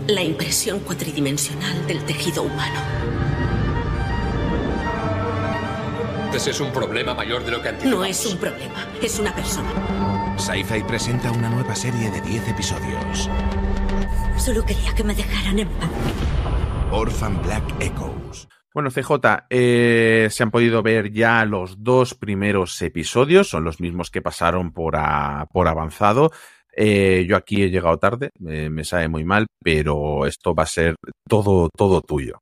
La impresión cuatridimensional del tejido humano. Ese es un problema mayor de lo que anticipamos. No es un problema, es una persona. Sci-Fi presenta una nueva serie de 10 episodios. Solo quería que me dejaran en paz. Orphan Black Echoes. Bueno, CJ, eh, se han podido ver ya los dos primeros episodios, son los mismos que pasaron por, a, por avanzado. Eh, yo aquí he llegado tarde, eh, me sabe muy mal, pero esto va a ser todo, todo tuyo.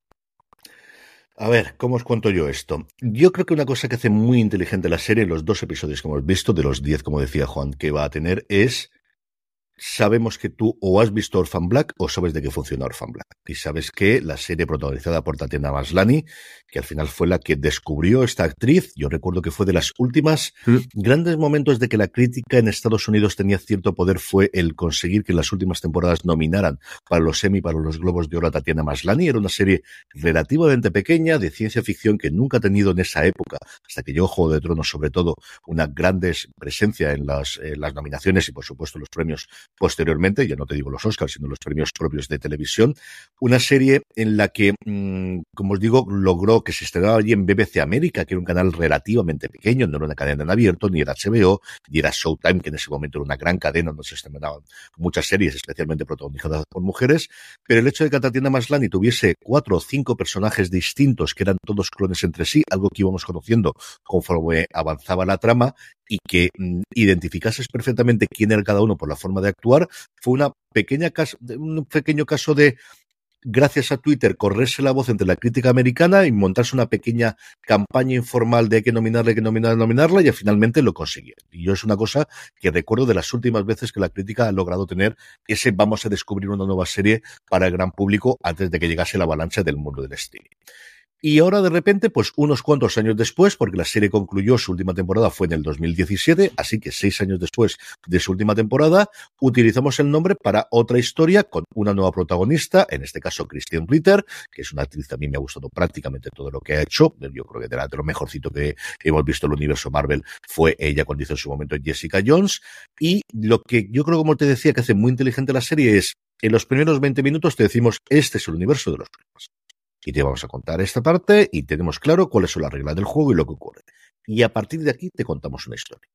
A ver, ¿cómo os cuento yo esto? Yo creo que una cosa que hace muy inteligente la serie, los dos episodios que hemos visto, de los 10, como decía Juan, que va a tener, es sabemos que tú o has visto Orphan Black o sabes de qué funciona Orphan Black. Y sabes que la serie protagonizada por Tatiana Maslany, que al final fue la que descubrió esta actriz, yo recuerdo que fue de las últimas Mm. grandes momentos de que la crítica en Estados Unidos tenía cierto poder fue el conseguir que en las últimas temporadas nominaran para los Emmy, para los Globos de Oro a Tatiana Maslany. Era una serie relativamente pequeña de ciencia ficción que nunca ha tenido en esa época, hasta que llegó Juego de Tronos sobre todo, una gran presencia en las, en las nominaciones y por supuesto los premios posteriormente, ya no te digo los Oscars, sino los premios propios de televisión. Una serie en la que, mmm, como os digo, logró que se estrenara allí en BBC América, que era un canal relativamente pequeño, no era una cadena en abierto, ni era HBO, ni era Showtime, que en ese momento era una gran cadena donde se estrenaban muchas series, especialmente protagonizadas por mujeres. Pero el hecho de que Tatiana Maslany tuviese cuatro o cinco personajes distintos, que eran todos clones entre sí, algo que íbamos conociendo conforme avanzaba la trama, y que mm, identificases perfectamente quién era cada uno por la forma de actuar, fue una pequeña un pequeño caso de gracias a Twitter, correrse la voz entre la crítica americana y montarse una pequeña campaña informal de hay que nominarle, hay que nominarle, nominarla, y finalmente lo consiguió. Y yo es una cosa que recuerdo de las últimas veces que la crítica ha logrado tener ese vamos a descubrir una nueva serie para el gran público antes de que llegase la avalancha del mundo del streaming. Y ahora de repente, pues unos cuantos años después, porque la serie concluyó su última temporada fue en el 2017, así que seis años después de su última temporada, utilizamos el nombre para otra historia con una nueva protagonista, en este caso Christian Ritter, que es una actriz que a mí me ha gustado prácticamente todo lo que ha hecho. Yo creo que de lo mejorcito que hemos visto en el universo Marvel fue ella cuando hizo en su momento Jessica Jones. Y lo que yo creo, como te decía, que hace muy inteligente la serie es, en los primeros 20 minutos te decimos, este es el universo de los problemas y te vamos a contar esta parte y tenemos claro cuáles son las reglas del juego y lo que ocurre. Y a partir de aquí te contamos una historia.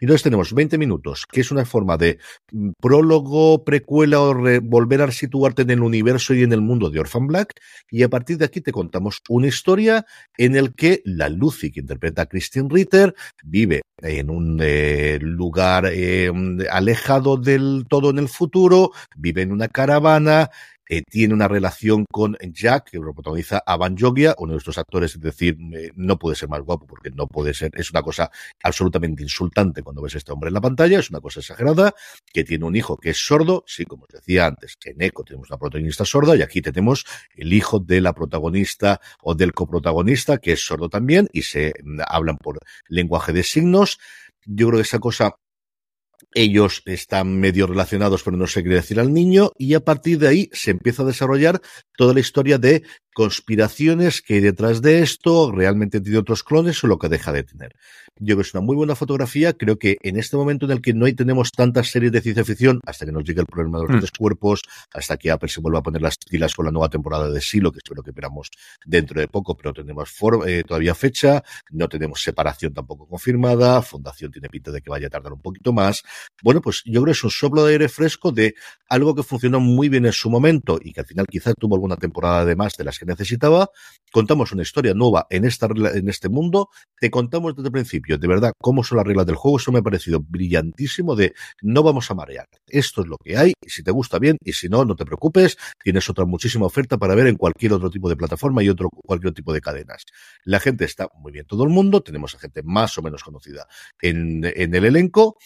Y entonces tenemos 20 minutos, que es una forma de mm, prólogo, precuela o volver a situarte en el universo y en el mundo de Orphan Black. Y a partir de aquí te contamos una historia en el que la Lucy, que interpreta a Christine Ritter, vive en un eh, lugar eh, alejado del todo en el futuro, vive en una caravana, eh, tiene una relación con Jack, que lo protagoniza a Van Jogia, uno de estos actores, es decir, eh, no puede ser más guapo porque no puede ser, es una cosa absolutamente insultante cuando ves a este hombre en la pantalla, es una cosa exagerada, que tiene un hijo que es sordo, sí, como os decía antes, en Echo tenemos una protagonista sorda y aquí tenemos el hijo de la protagonista o del coprotagonista que es sordo también y se mm, hablan por lenguaje de signos. Yo creo que esa cosa ellos están medio relacionados, pero no se quiere decir al niño, y a partir de ahí se empieza a desarrollar toda la historia de conspiraciones que hay detrás de esto, realmente tiene otros clones o lo que deja de tener. Yo creo que es una muy buena fotografía, creo que en este momento en el que no hay, tenemos tantas series de ciencia ficción, hasta que nos llegue el problema de los mm. tres cuerpos, hasta que Apple se vuelva a poner las pilas con la nueva temporada de Silo, que espero que esperamos dentro de poco, pero tenemos eh, todavía fecha, no tenemos separación tampoco confirmada, Fundación tiene pinta de que vaya a tardar un poquito más. Bueno, pues yo creo que es un soplo de aire fresco de algo que funcionó muy bien en su momento y que al final quizás tuvo alguna temporada de más de las que necesitaba. Contamos una historia nueva en, esta, en este mundo, te contamos desde el principio, de verdad, cómo son las reglas del juego. Eso me ha parecido brillantísimo de no vamos a marear. Esto es lo que hay si te gusta bien y si no, no te preocupes, tienes otra muchísima oferta para ver en cualquier otro tipo de plataforma y otro cualquier tipo de cadenas. La gente está muy bien todo el mundo, tenemos a gente más o menos conocida en, en el elenco.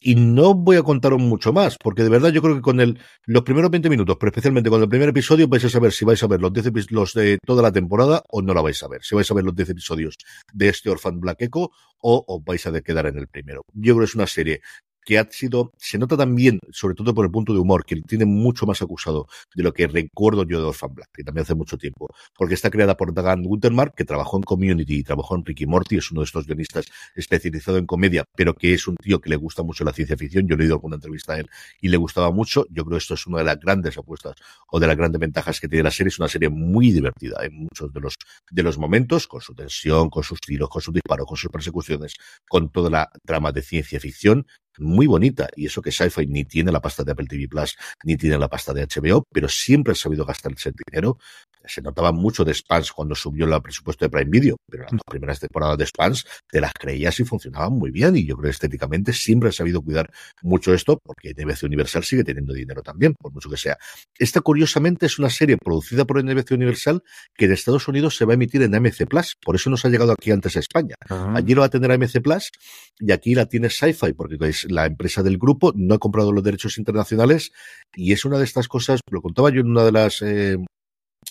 Y no voy a contaros mucho más, porque de verdad yo creo que con el, los primeros 20 minutos, pero especialmente con el primer episodio, vais a saber si vais a ver los 10 los de toda la temporada o no la vais a ver. Si vais a ver los 10 episodios de este Orphan Black Echo o os vais a quedar en el primero. Yo creo que es una serie que ha sido, se nota también, sobre todo por el punto de humor, que tiene mucho más acusado de lo que recuerdo yo de Orphan Black, que también hace mucho tiempo, porque está creada por Dagan Gutermark, que trabajó en Community y trabajó en Ricky Morty, es uno de estos guionistas especializado en comedia, pero que es un tío que le gusta mucho la ciencia ficción, yo he leído alguna entrevista a él y le gustaba mucho, yo creo que esto es una de las grandes apuestas o de las grandes ventajas que tiene la serie, es una serie muy divertida en muchos de los, de los momentos, con su tensión, con sus tiros, con sus disparos, con sus persecuciones, con toda la trama de ciencia ficción, muy bonita. Y eso que Sci-Fi ni tiene la pasta de Apple TV Plus, ni tiene la pasta de HBO, pero siempre ha sabido gastarse el dinero Se notaba mucho de Spans cuando subió el presupuesto de Prime Video, pero las dos primeras temporadas de Spans te las creías y funcionaban muy bien. Y yo creo que estéticamente siempre ha sabido cuidar mucho esto, porque NBC Universal sigue teniendo dinero también, por mucho que sea. Esta, curiosamente, es una serie producida por NBC Universal que en Estados Unidos se va a emitir en AMC Plus. Por eso nos ha llegado aquí antes a España. Allí lo va a tener AMC Plus y aquí la tiene Sci-Fi, porque es la empresa del grupo, no ha comprado los derechos internacionales y es una de estas cosas, lo contaba yo en una de las eh,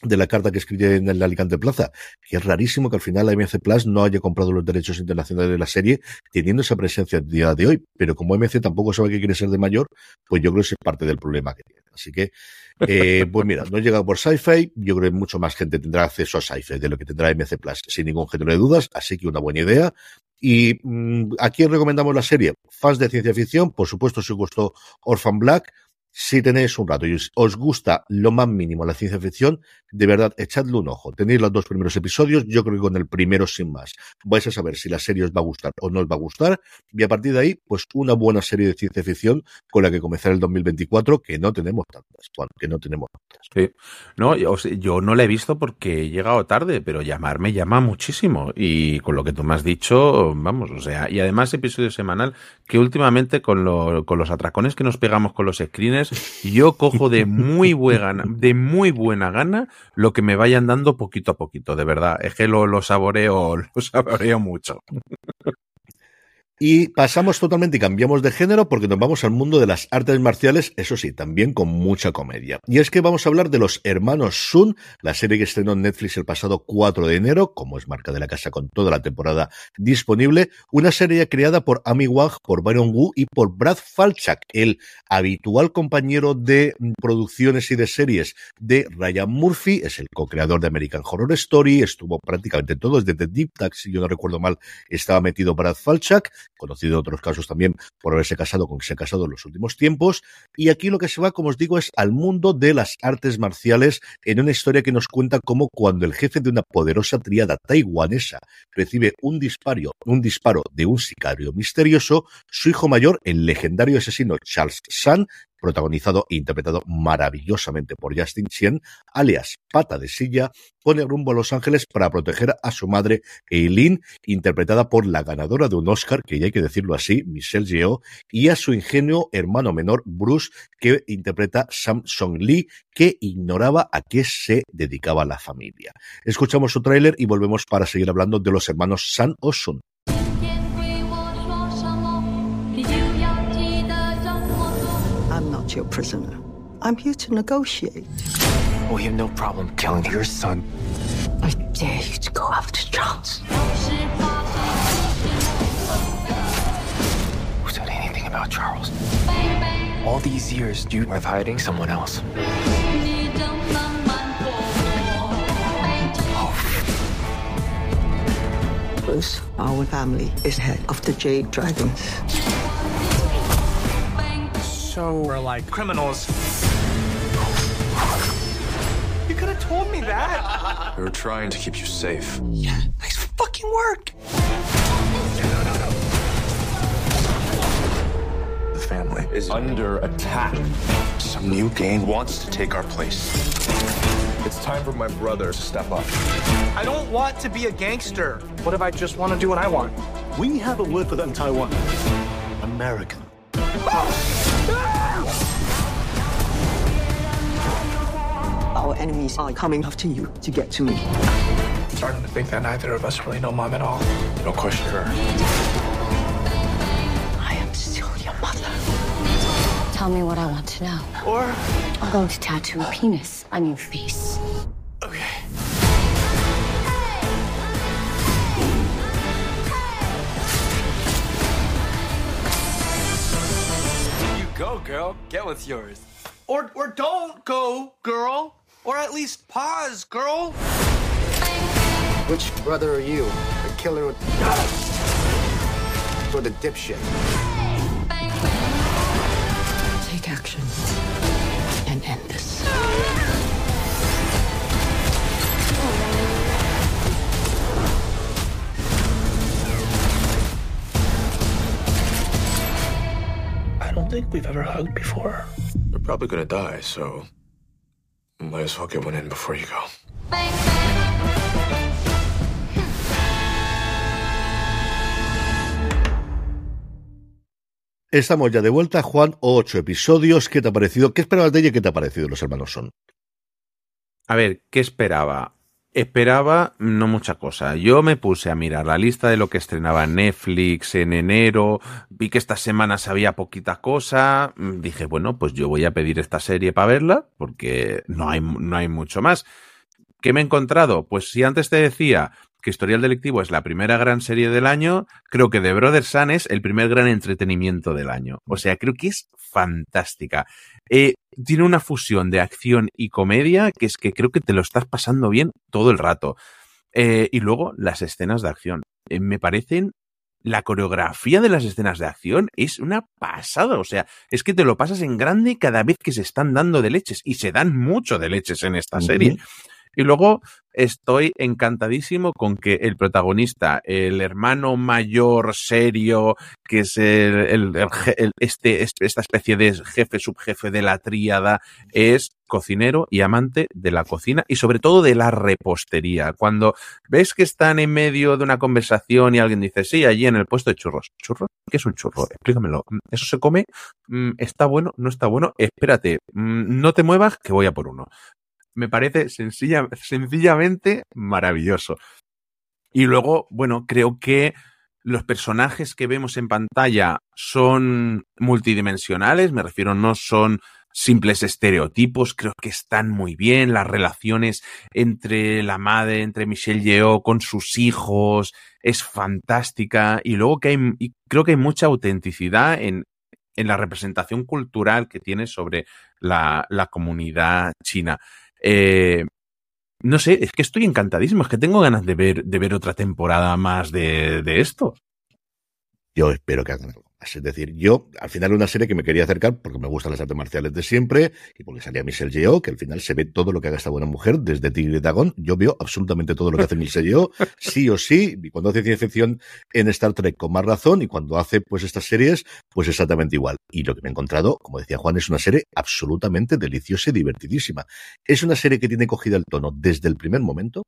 de la carta que escribí en el Alicante Plaza, que es rarísimo que al final la MC Plus no haya comprado los derechos internacionales de la serie, teniendo esa presencia el día de hoy. Pero como MC tampoco sabe que quiere ser de mayor, pues yo creo que es parte del problema que tiene. Así que, eh, pues mira, no he llegado por Sci-Fi, yo creo que mucho más gente tendrá acceso a Sci-Fi de lo que tendrá MC Plus, sin ningún género de dudas, así que una buena idea. Y mm, ¿a quién recomendamos la serie? Fans de ciencia ficción, por supuesto, si os gustó Orphan Black, si tenéis un rato y os gusta lo más mínimo la ciencia ficción, de verdad, echadle un ojo. Tenéis los dos primeros episodios, yo creo que con el primero sin más. Vais a saber si la serie os va a gustar o no os va a gustar. Y a partir de ahí, pues una buena serie de ciencia ficción con la que comenzar el 2024, que no tenemos tantas. Bueno, que no tenemos tantas. No, yo, yo no la he visto porque he llegado tarde, pero llamarme llama muchísimo. Y con lo que tú me has dicho, vamos, o sea, y además episodio semanal, que últimamente con, lo, con los atracones que nos pegamos con los screeners, yo cojo de muy buena, de muy buena gana lo que me vayan dando poquito a poquito, de verdad. Es que lo, lo saboreo, lo saboreo mucho. Y pasamos totalmente y cambiamos de género porque nos vamos al mundo de las artes marciales, eso sí, también con mucha comedia. Y es que vamos a hablar de los hermanos Sun, la serie que estrenó en Netflix el pasado 4 de enero, como es marca de la casa con toda la temporada disponible, una serie creada por Amy Wang, por Byron Wu y por Brad Falchuk, el habitual compañero de producciones y de series de Ryan Murphy, es el co-creador de American Horror Story, estuvo prácticamente todo, desde Deep Tag, si yo no recuerdo mal, estaba metido Brad Falchuk, conocido en otros casos también por haberse casado con se ha casado en los últimos tiempos. Y aquí lo que se va, como os digo, es al mundo de las artes marciales en una historia que nos cuenta cómo cuando el jefe de una poderosa triada taiwanesa recibe un disparo, un disparo de un sicario misterioso, su hijo mayor, el legendario asesino Charles San, protagonizado e interpretado maravillosamente por Justin Chien, alias Pata de Silla, pone rumbo a Los Ángeles para proteger a su madre Eileen, interpretada por la ganadora de un Oscar, que ya hay que decirlo así, Michelle Yeoh, y a su ingenuo hermano menor Bruce, que interpreta Sam Song Lee, que ignoraba a qué se dedicaba la familia. Escuchamos su tráiler y volvemos para seguir hablando de los hermanos San o. your prisoner. I'm here to negotiate. Oh, we have no problem killing your son. I dare you to go after Charles. Who said anything about Charles? All these years, you were hiding someone else. Bruce, our family is head of the Jade Dragons. So we're like criminals. You could have told me that. We were trying to keep you safe. Yeah, nice fucking work. The family is under attack. Some new gang wants to take our place. It's time for my brother to step up. I don't want to be a gangster. What if I just want to do what I want? We have a word for that in Taiwan. American. Ah! Our enemies are coming after you to get to me. I'm starting to think that neither of us really know mom at all. Don't question her. I am still your mother. Tell me what I want to know. Or I'm going to tattoo a penis on your face. okay. Go, girl. Get what's yours. Or or don't go, girl. Or at least pause, girl. Which brother are you? The killer or, or the dipshit? Take action and end this. Think we've ever hugged before. We're probably gonna die, so might as well get one in before you go. Estamos ya de vuelta, Juan, ocho episodios. ¿Qué te ha parecido? ¿Qué esperabas de ella y qué te ha parecido los hermanos Son? A ver, ¿qué esperaba? Esperaba no mucha cosa. Yo me puse a mirar la lista de lo que estrenaba Netflix en enero, vi que estas semanas había poquita cosa, dije, bueno, pues yo voy a pedir esta serie para verla, porque no hay, no hay mucho más. ¿Qué me he encontrado? Pues si antes te decía que Historial Delictivo es la primera gran serie del año, creo que The Brother Sun es el primer gran entretenimiento del año. O sea, creo que es fantástica. Eh, tiene una fusión de acción y comedia que es que creo que te lo estás pasando bien todo el rato. Eh, y luego las escenas de acción. Eh, me parecen la coreografía de las escenas de acción es una pasada. O sea, es que te lo pasas en grande cada vez que se están dando de leches. Y se dan mucho de leches en esta serie. Y luego estoy encantadísimo con que el protagonista, el hermano mayor serio, que es el, este, esta especie de jefe, subjefe de la tríada, es cocinero y amante de la cocina y sobre todo de la repostería. Cuando ves que están en medio de una conversación y alguien dice, sí, allí en el puesto de churros. ¿Churro? ¿Qué es un churro? Explícamelo. ¿Eso se come? Mm, ¿Está bueno? ¿No está bueno? Espérate, mm, no te muevas que voy a por uno me parece sencilla, sencillamente maravilloso. Y luego, bueno, creo que los personajes que vemos en pantalla son multidimensionales, me refiero, no son simples estereotipos, creo que están muy bien, las relaciones entre la madre, entre Michelle Yeoh con sus hijos, es fantástica, y luego que hay, y creo que hay mucha autenticidad en, la representación cultural que tiene sobre la comunidad china. Eh, no sé, es que estoy encantadísimo, es que tengo ganas de ver, de ver otra temporada más de, de esto. Yo espero que hagan algo. Es decir, yo al final una serie que me quería acercar porque me gustan las artes marciales de siempre y porque salía Michelle Yeoh, que al final se ve todo lo que haga esta buena mujer desde Tigre y Dragón. Yo veo absolutamente todo lo que hace Michelle Yeoh, sí o sí, y cuando hace ciencia ficción en Star Trek con más razón y cuando hace pues estas series, pues exactamente igual. Y lo que me he encontrado, como decía Juan, es una serie absolutamente deliciosa y divertidísima. Es una serie que tiene cogida el tono desde el primer momento.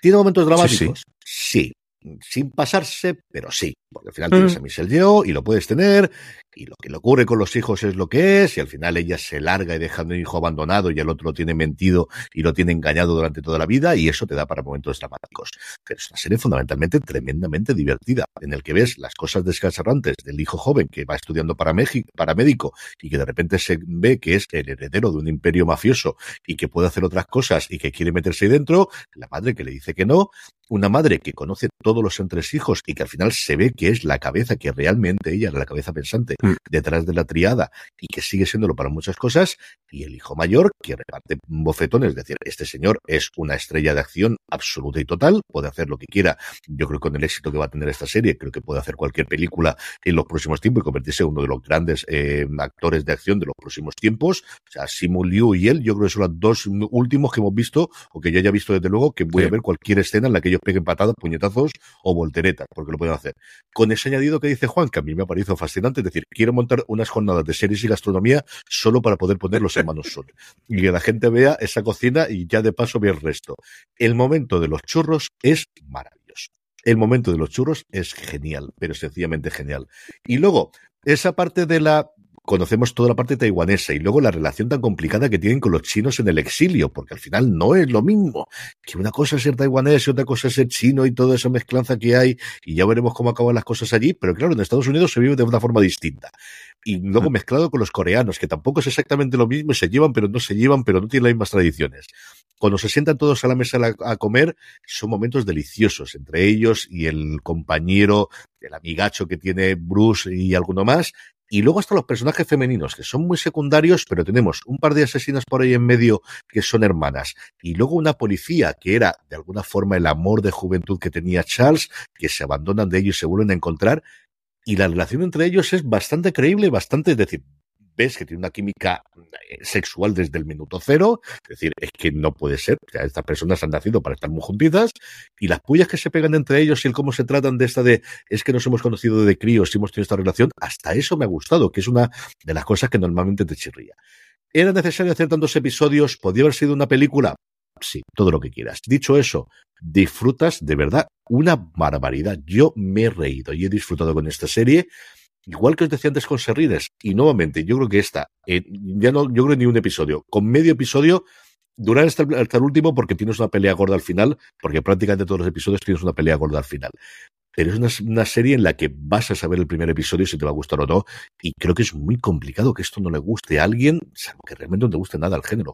¿Tiene momentos dramáticos? sí sin pasarse, pero sí, porque al final tienes a Michelle Yeoh y lo puedes tener, y lo que le ocurre con los hijos es lo que es, y al final ella se larga y deja un hijo abandonado y el otro lo tiene mentido y lo tiene engañado durante toda la vida, y eso te da para momentos dramáticos. Pero es una serie fundamentalmente tremendamente divertida, en el que ves las cosas descasarrantes del hijo joven que va estudiando para, para médico y que de repente se ve que es el heredero de un imperio mafioso y que puede hacer otras cosas y que quiere meterse ahí dentro, la madre que le dice que no, una madre que conoce todos los entresijos y que al final se ve que es la cabeza, que realmente ella es la cabeza pensante mm. detrás de la triada y que sigue siéndolo para muchas cosas, y el hijo mayor que reparte bofetones, es decir, este señor es una estrella de acción absoluta y total, puede hacer lo que quiera. Yo creo que con el éxito que va a tener esta serie, creo que puede hacer cualquier película en los próximos tiempos y convertirse en uno de los grandes eh, actores de acción de los próximos tiempos. O sea, Simu Liu y él, yo creo que son los dos últimos que hemos visto, o que yo haya visto desde luego, que voy a ver cualquier escena en la que ellos peguen patadas, puñetazos o volteretas, porque lo pueden hacer. Con ese añadido que dice Juan, que a mí me ha parecido fascinante, es decir, quiero montar unas jornadas de series y gastronomía solo para poder poner los hermanos Sol. Y que la gente vea esa cocina y ya de paso ve el resto. El momento de los churros es maravilloso. El momento de los churros es genial, pero sencillamente genial. Y luego, esa parte de la conocemos toda la parte taiwanesa y luego la relación tan complicada que tienen con los chinos en el exilio, porque al final no es lo mismo. Que una cosa es ser taiwanés y otra cosa es ser chino y toda esa mezclanza que hay, y ya veremos cómo acaban las cosas allí, pero claro, en Estados Unidos se vive de una forma distinta. Y luego mm. mezclado con los coreanos, que tampoco es exactamente lo mismo, se llevan, pero no se llevan, pero no tienen las mismas tradiciones. Cuando se sientan todos a la mesa a comer, son momentos deliciosos entre ellos y el compañero, el amigacho que tiene Bruce y alguno más, y luego hasta los personajes femeninos, que son muy secundarios, pero tenemos un par de asesinas por ahí en medio que son hermanas. Y luego una policía, que era de alguna forma el amor de juventud que tenía Charles, que se abandonan de ellos y se vuelven a encontrar. Y la relación entre ellos es bastante creíble, bastante, es decir, ves que tiene una química eh, sexual desde el minuto cero, es decir, es que no puede ser, estas personas han nacido para estar muy juntitas, y las pullas que se pegan entre ellos y el cómo se tratan de esta de, es que nos hemos conocido de críos y hemos tenido esta relación, hasta eso me ha gustado, que es una de las cosas que normalmente te chirría. ¿Era necesario hacer tantos episodios? ¿Podría haber sido una película? sí, todo lo que quieras. Dicho eso, disfrutas de verdad una barbaridad. Yo me he reído y he disfrutado con esta serie. Igual que os decía antes con Serrines, y nuevamente, yo creo que esta, eh, ya no, yo creo ni un episodio, con medio episodio, durar hasta, el último porque tienes una pelea gorda al final, porque prácticamente todos los episodios tienes una pelea gorda al final. Pero es una, una, serie en la que vas a saber el primer episodio si te va a gustar o no, y creo que es muy complicado que esto no le guste a alguien, salvo que realmente no te guste nada al género.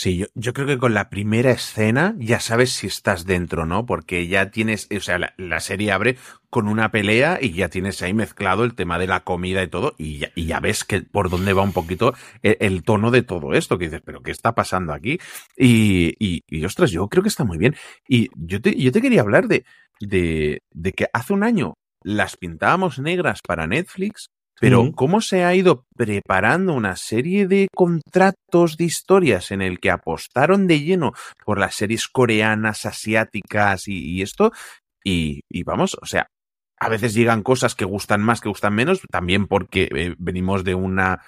Sí, yo, yo, creo que con la primera escena ya sabes si estás dentro, ¿no? Porque ya tienes, o sea, la, serie abre con una pelea y ya tienes ahí mezclado el tema de la comida y todo, y ya, y ya ves que por dónde va un poquito el, el, tono de todo esto, que dices, pero ¿qué está pasando aquí? Y, y, y ostras, yo creo que está muy bien. Y yo te, yo te quería hablar de, de, de que hace un año las pintábamos negras para Netflix pero mm. cómo se ha ido preparando una serie de contratos de historias en el que apostaron de lleno por las series coreanas, asiáticas y, y esto, y, y, vamos, o sea, a veces llegan cosas que gustan más, que gustan menos, también porque eh, venimos de una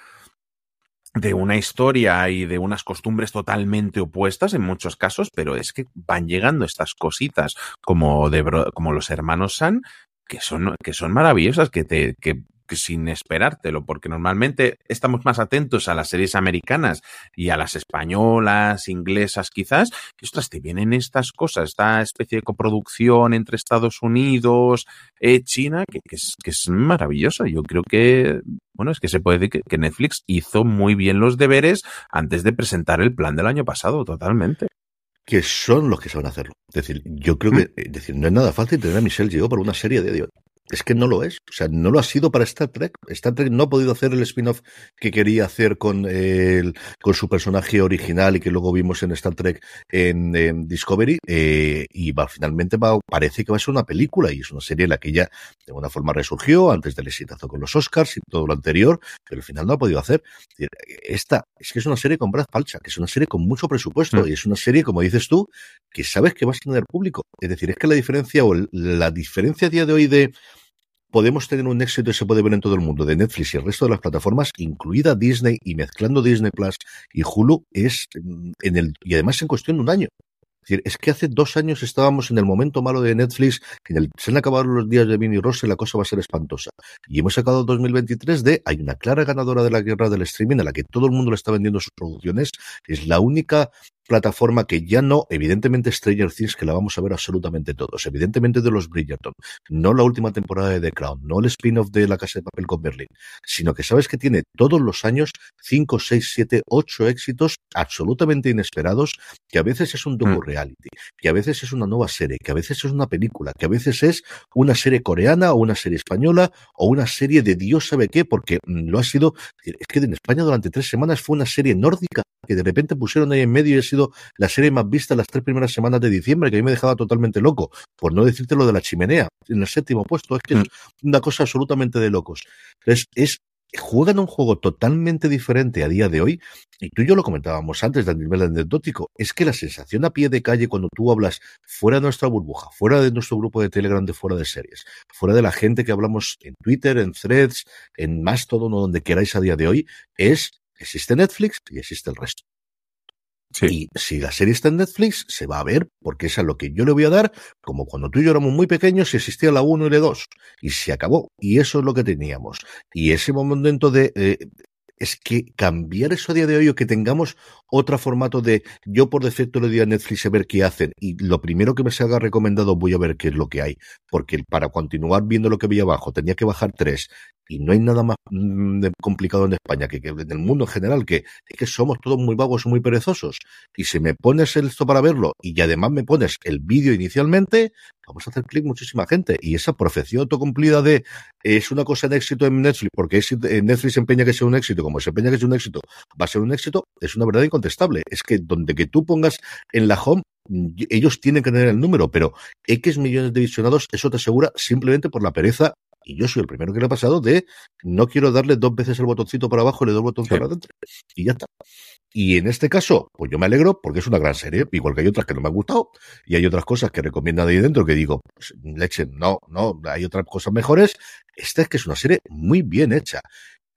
de una historia y de unas costumbres totalmente opuestas en muchos casos, pero es que van llegando estas cositas como de como los hermanos San que son que son maravillosas, que te que sin esperártelo, porque normalmente estamos más atentos a las series americanas y a las españolas, inglesas quizás, y ostras, te vienen estas cosas, esta especie de coproducción entre Estados Unidos, eh, China, que, que, es, que es maravillosa. Yo creo que, bueno, es que se puede decir que, Netflix hizo muy bien los deberes antes de presentar el plan del año pasado, totalmente que son los que saben hacerlo. Es decir, yo creo que es decir, no es nada fácil tener a Michelle Yeoh para una serie de es que no lo es. O sea, no lo ha sido para Star Trek. Star Trek no ha podido hacer el spin-off que quería hacer con, el, con su personaje original y que luego vimos en Star Trek en, en Discovery. Eh, y va, finalmente va, parece que va a ser una película y es una serie en la que ya de alguna forma resurgió antes del exitazo con los Oscars y todo lo anterior, pero al final no ha podido hacer. Esta es que es una serie con Brad Palcha, que es una serie con mucho presupuesto mm. y es una serie, como dices tú, que sabes que vas a tener público. Es decir, es que la diferencia o la diferencia a día de hoy de podemos tener un éxito y se puede ver en todo el mundo de Netflix y el resto de las plataformas, incluida Disney y mezclando Disney Plus y Hulu, es mm, en el, y además en cuestión de un año. Es decir, es que hace dos años estábamos en el momento malo de Netflix, en el, se han acabado los días de Vinny Ross y la cosa va a ser espantosa. Y hemos sacado 2023 de, hay una clara ganadora de la guerra del streaming a la que todo el mundo le está vendiendo sus producciones, es la única plataforma que ya no, evidentemente Stranger Things, que la vamos a ver absolutamente todos, evidentemente de los Bridgerton, no la última temporada de The Crown, no el spin-off de La Casa de Papel con Berlin, sino que sabes que tiene todos los años 5, 6, 7, 8 éxitos absolutamente inesperados, que a veces es un docu-reality, que a veces es una nueva serie, que a veces es una película, que a veces es una serie coreana o una serie española o una serie de Dios sabe qué, porque lo ha sido, es que en España durante tres semanas fue una serie nórdica que de repente pusieron ahí en medio y ha sido la serie más vista las tres primeras semanas de diciembre, que a mí me dejaba totalmente loco, por no decirte lo de la chimenea, en el séptimo puesto, es que mm. es una cosa absolutamente de locos. Entonces, es juegan un juego totalmente diferente a día de hoy, y tú y yo lo comentábamos antes del nivel anecdótico, es que la sensación a pie de calle cuando tú hablas fuera de nuestra burbuja, fuera de nuestro grupo de Telegram de fuera de series, fuera de la gente que hablamos en Twitter, en threads, en más todo donde queráis a día de hoy, es existe Netflix y existe el resto. Y si la serie está en Netflix, se va a ver, porque es a lo que yo le voy a dar, como cuando tú y yo éramos muy pequeños, si existía la 1 y la 2, y se acabó. Y eso es lo que teníamos. Y ese momento de, eh, es que cambiar eso a día de hoy o que tengamos otro formato de yo por defecto le doy a Netflix a ver qué hacen y lo primero que me se haga recomendado voy a ver qué es lo que hay porque para continuar viendo lo que veía abajo tenía que bajar tres y no hay nada más mm, complicado en España que, en el mundo en general que es que somos todos muy vagos muy perezosos. Y si me pones esto para verlo y además me pones el vídeo inicialmente vamos a hacer clic muchísima gente. Y esa profecía autocumplida de es una cosa en éxito en Netflix porque en Netflix empeña que sea un éxito como se empeña que sea un éxito va a ser un éxito es una verdad incontestable es que donde que tú pongas en la home ellos tienen que tener el número, pero X millones de visionados, eso te asegura simplemente por la pereza y yo soy el primero que le ha pasado de no quiero darle dos veces el botoncito para abajo, le doy el botón sí. para adentro. Y ya está. Y en este caso, pues yo me alegro porque es una gran serie, igual que hay otras que no me han gustado y hay otras cosas que recomiendan de ahí dentro que digo, pues, leche, no, no, hay otras cosas mejores. Esta es que es una serie muy bien hecha.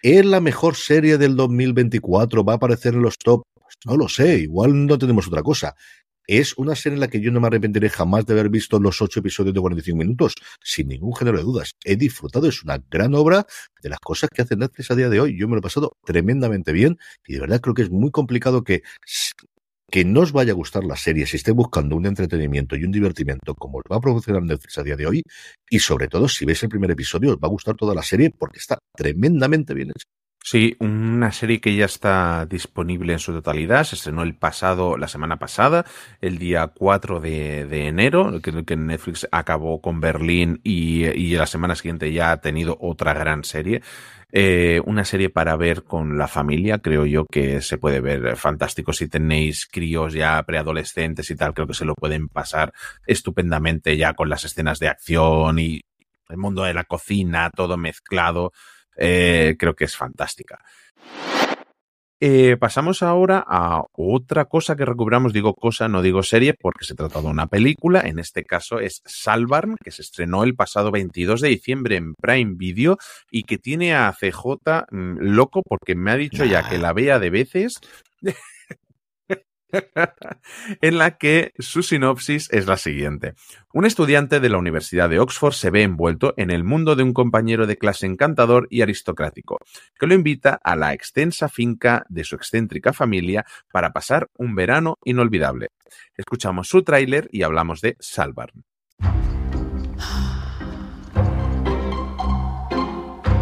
¿Es la mejor serie del 2024? ¿Va a aparecer en los top? No lo sé, igual no tenemos otra cosa. Es una serie en la que yo no me arrepentiré jamás de haber visto los ocho episodios de 45 minutos, sin ningún género de dudas. He disfrutado, es una gran obra de las cosas que hace Netflix a día de hoy. Yo me lo he pasado tremendamente bien y de verdad creo que es muy complicado que que no os vaya a gustar la serie si estéis buscando un entretenimiento y un divertimento como os va a proporcionar Netflix a día de hoy y sobre todo si veis el primer episodio os va a gustar toda la serie porque está tremendamente bien hecha. Sí, una serie que ya está disponible en su totalidad. Se estrenó el pasado, la semana pasada, el día 4 de, enero, que, que, Netflix acabó con Berlín y, la semana siguiente ya ha tenido otra gran serie. Eh, una serie para ver con la familia, creo yo que se puede ver fantástico. Si tenéis críos ya preadolescentes y tal, creo que se lo pueden pasar estupendamente ya con las escenas de acción y el mundo de la cocina, todo mezclado. Eh, creo que es fantástica. Eh, pasamos ahora a otra cosa que recuperamos, digo cosa, no digo serie, porque se trata de una película, en este caso es Salvarm, que se estrenó el pasado 22 de diciembre en Prime Video y que tiene a CJ mmm, loco porque me ha dicho ya que la vea de veces. en la que su sinopsis es la siguiente. Un estudiante de la Universidad de Oxford se ve envuelto en el mundo de un compañero de clase encantador y aristocrático, que lo invita a la extensa finca de su excéntrica familia para pasar un verano inolvidable. Escuchamos su tráiler y hablamos de Salvarm.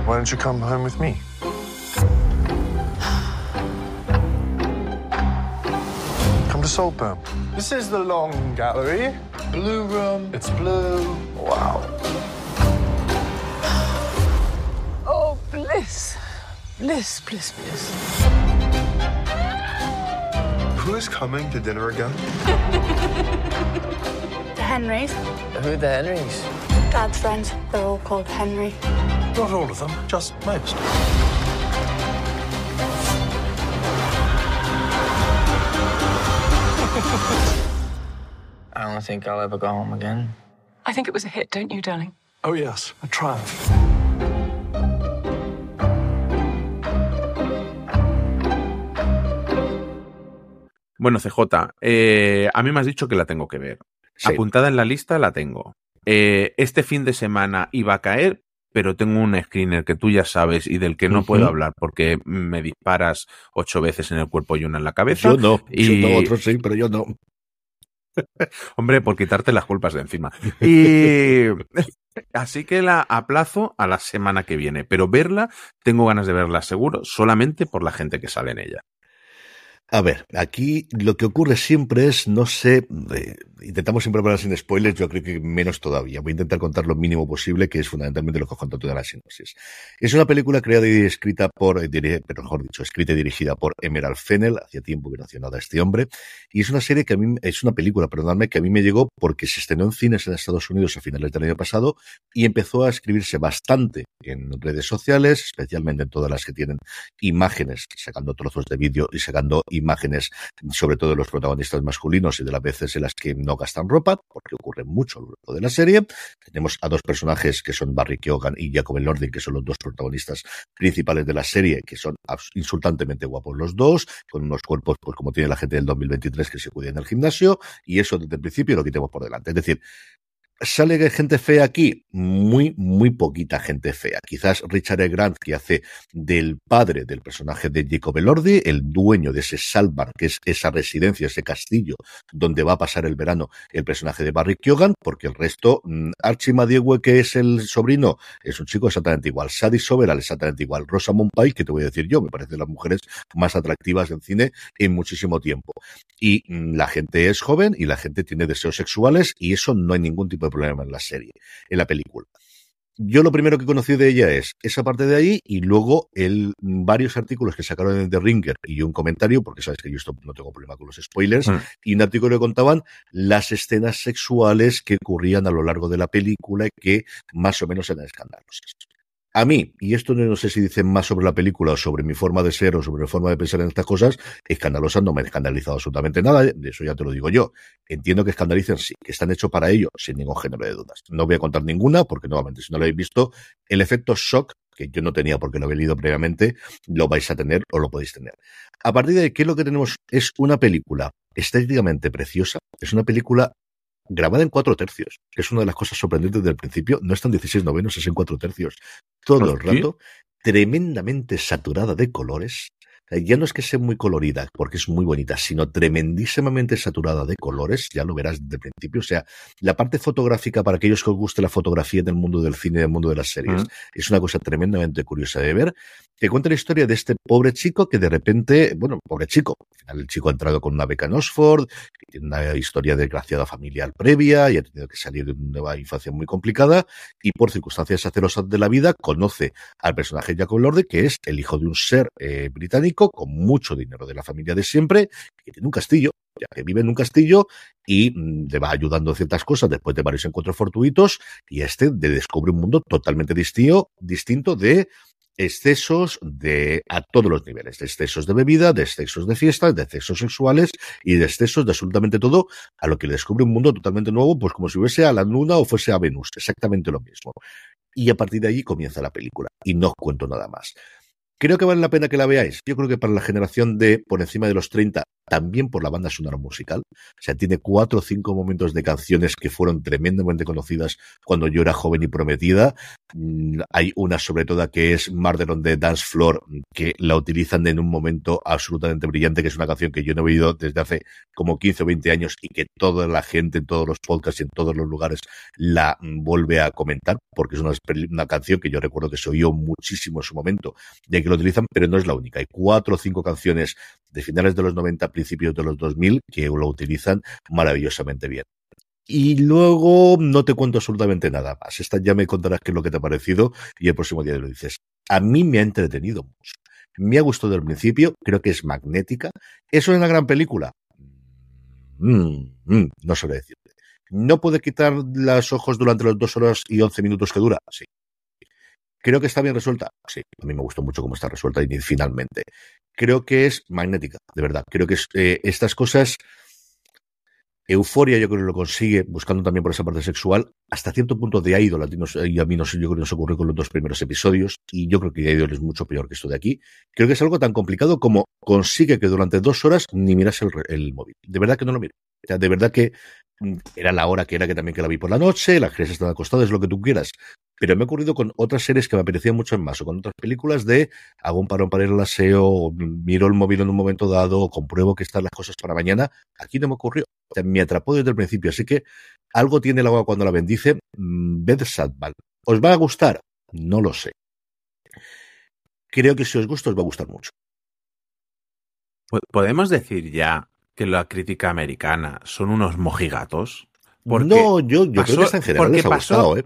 Why don't you come home with me? To Saltburn. This is the long gallery. Blue room. It's blue. Wow. Oh, bliss. Bliss, bliss, bliss. Who is coming to dinner again? the Henrys. Who are the Henrys? Dad's friends. They're all called Henry. Not all of them, just most. I don't think I'll ever go home again. I think it was a hit, don't you, darling? Oh, yes, a triumph. Bueno, CJ, eh, a mí me has dicho que la tengo que ver. Sí. Apuntada en la lista la tengo. Eh, este fin de semana iba a caer, pero tengo un screener que tú ya sabes y del que no uh -huh. puedo hablar porque me disparas ocho veces en el cuerpo y una en la cabeza. Yo no, y... yo no, otros sí, pero yo no. Hombre, por quitarte las culpas de encima. Y así que la aplazo a la semana que viene, pero verla, tengo ganas de verla seguro, solamente por la gente que sale en ella. A ver, aquí lo que ocurre siempre es, no sé, eh, intentamos siempre hablar sin spoilers, yo creo que menos todavía. Voy a intentar contar lo mínimo posible, que es fundamentalmente lo que os cuento toda la sinopsis. Es una película creada y escrita por, eh, pero mejor dicho, escrita y dirigida por Emerald Fennel, hacía tiempo que no hacía nada este hombre, y es una serie que a mí, es una película, perdonadme, que a mí me llegó porque se estrenó en cines en Estados Unidos a finales del año pasado y empezó a escribirse bastante en redes sociales, especialmente en todas las que tienen imágenes, sacando trozos de vídeo y sacando imágenes, sobre todo de los protagonistas masculinos y de las veces en las que no gastan ropa, porque ocurre mucho a lo de la serie. Tenemos a dos personajes que son Barry Keoghan y Jacob Elordi, que son los dos protagonistas principales de la serie, que son insultantemente guapos los dos, con unos cuerpos, pues como tiene la gente del 2023 que se cuida en el gimnasio, y eso desde el principio lo quitemos por delante. Es decir, ¿Sale gente fea aquí? Muy, muy poquita gente fea. Quizás Richard E. Grant, que hace del padre del personaje de Jacob Elordi, el dueño de ese Salvar, que es esa residencia, ese castillo donde va a pasar el verano el personaje de Barry Keoghan, porque el resto, mm, Archie que es el sobrino, es un chico exactamente igual. Sadie Soberal, exactamente igual. Rosamund Pike, que te voy a decir yo, me parecen las mujeres más atractivas en cine en muchísimo tiempo. Y mm, la gente es joven y la gente tiene deseos sexuales y eso no hay ningún tipo de problema en la serie, en la película. Yo lo primero que conocí de ella es esa parte de ahí y luego el, varios artículos que sacaron en The Ringer y un comentario, porque sabes que yo esto no tengo problema con los spoilers, mm. y un artículo que contaban las escenas sexuales que ocurrían a lo largo de la película y que más o menos eran escandalosas. A mí, y esto no sé si dicen más sobre la película o sobre mi forma de ser o sobre mi forma de pensar en estas cosas, escandalosa no me ha escandalizado absolutamente nada, de eso ya te lo digo yo. Entiendo que escandalicen, sí, que están hechos para ello, sin ningún género de dudas. No voy a contar ninguna, porque nuevamente, si no lo habéis visto, el efecto shock que yo no tenía porque lo había leído previamente, lo vais a tener o lo podéis tener. A partir de ahí, ¿qué es lo que tenemos? Es una película estéticamente preciosa, es una película grabada en cuatro tercios, que es una de las cosas sorprendentes del principio, no está en 16 novenos, es en cuatro tercios, todo el rato, tremendamente saturada de colores, ya no es que sea muy colorida, porque es muy bonita, sino tremendísimamente saturada de colores, ya lo verás el principio. O sea, la parte fotográfica, para aquellos que os guste la fotografía del mundo del cine y del mundo de las series, es una cosa tremendamente curiosa de ver. Que cuenta la historia de este pobre chico que de repente, bueno, pobre chico, el chico ha entrado con una beca en Oxford, tiene una historia desgraciada familiar previa y ha tenido que salir de una infancia muy complicada y por circunstancias acerosas de la vida conoce al personaje Jacob Lorde, que es el hijo de un ser eh, británico con mucho dinero de la familia de siempre, que tiene un castillo, ya que vive en un castillo y mm, le va ayudando en ciertas cosas después de varios encuentros fortuitos y este le descubre un mundo totalmente distinto, distinto de excesos de a todos los niveles, de excesos de bebida, de excesos de fiestas, de excesos sexuales y de excesos de absolutamente todo, a lo que le descubre un mundo totalmente nuevo, pues como si fuese a la Luna o fuese a Venus, exactamente lo mismo. Y a partir de allí comienza la película, y no os cuento nada más. Creo que vale la pena que la veáis. Yo creo que para la generación de por encima de los 30 también por la banda sonora musical. O sea, tiene cuatro o cinco momentos de canciones que fueron tremendamente conocidas cuando yo era joven y prometida. Mm, hay una sobre todo que es Murder on the Dance Floor, que la utilizan en un momento absolutamente brillante, que es una canción que yo no he oído desde hace como 15 o 20 años y que toda la gente en todos los podcasts y en todos los lugares la vuelve a comentar, porque es una, una canción que yo recuerdo que se oyó muchísimo en su momento, de que lo utilizan, pero no es la única. Hay cuatro o cinco canciones de finales de los 90, principios de los 2000, que lo utilizan maravillosamente bien. Y luego no te cuento absolutamente nada más. Esta ya me contarás qué es lo que te ha parecido y el próximo día lo dices. A mí me ha entretenido mucho. Me ha gustado del principio, creo que es magnética. ¿Eso es una gran película? Mm, mm, no sé decirte. ¿No puede quitar los ojos durante las dos horas y once minutos que dura? Sí. Creo que está bien resuelta. Sí, a mí me gustó mucho cómo está resuelta y finalmente creo que es magnética, de verdad. Creo que eh, estas cosas, euforia yo creo que lo consigue, buscando también por esa parte sexual, hasta cierto punto de Idol, y a mí no sé, yo creo que nos ocurrió con los dos primeros episodios, y yo creo que Idol es mucho peor que esto de aquí. Creo que es algo tan complicado como consigue que durante dos horas ni miras el, móvil. De verdad que no lo miro. O sea, de verdad que era la hora que era que también que la vi por la noche, las crías están acostadas, lo que tú quieras. Pero me ha ocurrido con otras series que me apetecían mucho más, o con otras películas de hago un parón para ir al aseo, miro el móvil en un momento dado, o compruebo que están las cosas para mañana. Aquí no me ocurrió. me atrapó desde el principio, así que algo tiene el agua cuando la bendice. Mm, Beth Sadval. ¿Os va a gustar? No lo sé. Creo que si os gusta, os va a gustar mucho. ¿Podemos decir ya que la crítica americana son unos mojigatos? no, yo, yo creo que en general les ha gustado, ¿eh?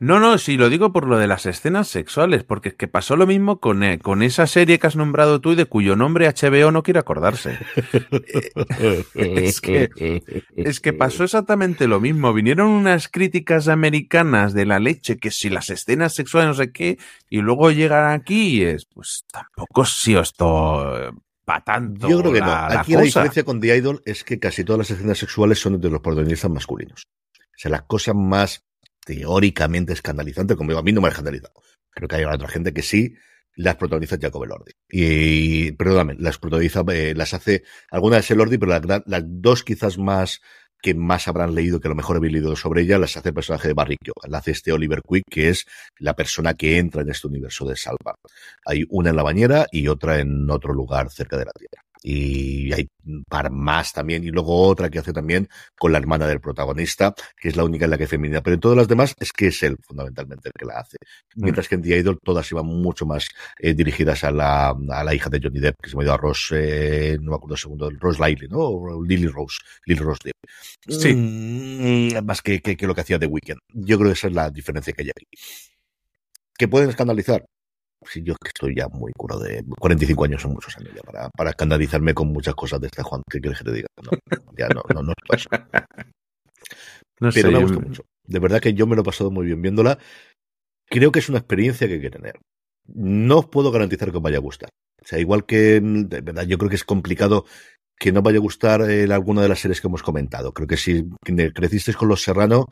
No, no, sí, lo digo por lo de las escenas sexuales, porque es que pasó lo mismo con, eh, con esa serie que has nombrado tú y de cuyo nombre HBO no quiere acordarse. es, que, es que pasó exactamente lo mismo. Vinieron unas críticas americanas de la leche, que si las escenas sexuales no sé qué, y luego llegan aquí y es, pues tampoco si esto para tanto. Yo creo que no. Aquí la diferencia con The Idol es que casi todas las escenas sexuales son de los protagonistas masculinos. O sea, las cosas más teóricamente escandalizante, como digo, a mí no me ha escandalizado. Creo que hay otra gente que sí las protagoniza Jacob Elordi. Y, perdóname, las protagoniza, eh, las hace algunas de Elordi, pero las, dos quizás más que más habrán leído, que a lo mejor habéis leído sobre ella, las hace el personaje de Barricchio. La hace este Oliver Quick, que es la persona que entra en este universo de Salva. Hay una en la bañera y otra en otro lugar cerca de la Tierra y hay un par más también, y luego otra que hace también con la hermana del protagonista, que es la única en la que es femenina, pero en todas las demás es que es él fundamentalmente el que la hace. Mm. Mientras que en The Idol todas iban mucho más eh, dirigidas a la, a la hija de Johnny Depp, que se me ido a Rose, eh, no me acuerdo el segundo, Rose Lively, ¿no? O Lily Rose, Lily Rose Depp. Sí. Mm, más que, que, que, lo que hacía The Weeknd. Yo creo que esa es la diferencia que hay aquí. ¿Que pueden escandalizar? Sí, yo que estoy ya muy curado de 45 años son muchos años ya para, para escandalizarme con muchas cosas de este Juan. ¿Qué quieres que te diga? No, ya no, no, no es No Pero me ha gustado mucho. De verdad que yo me lo he pasado muy bien viéndola. Creo que es una experiencia que hay que tener. No os puedo garantizar que os vaya a gustar. O sea, igual que, de verdad, yo creo que es complicado que no vaya a gustar eh, alguna de las series que hemos comentado. Creo que si crecisteis con Los Serrano,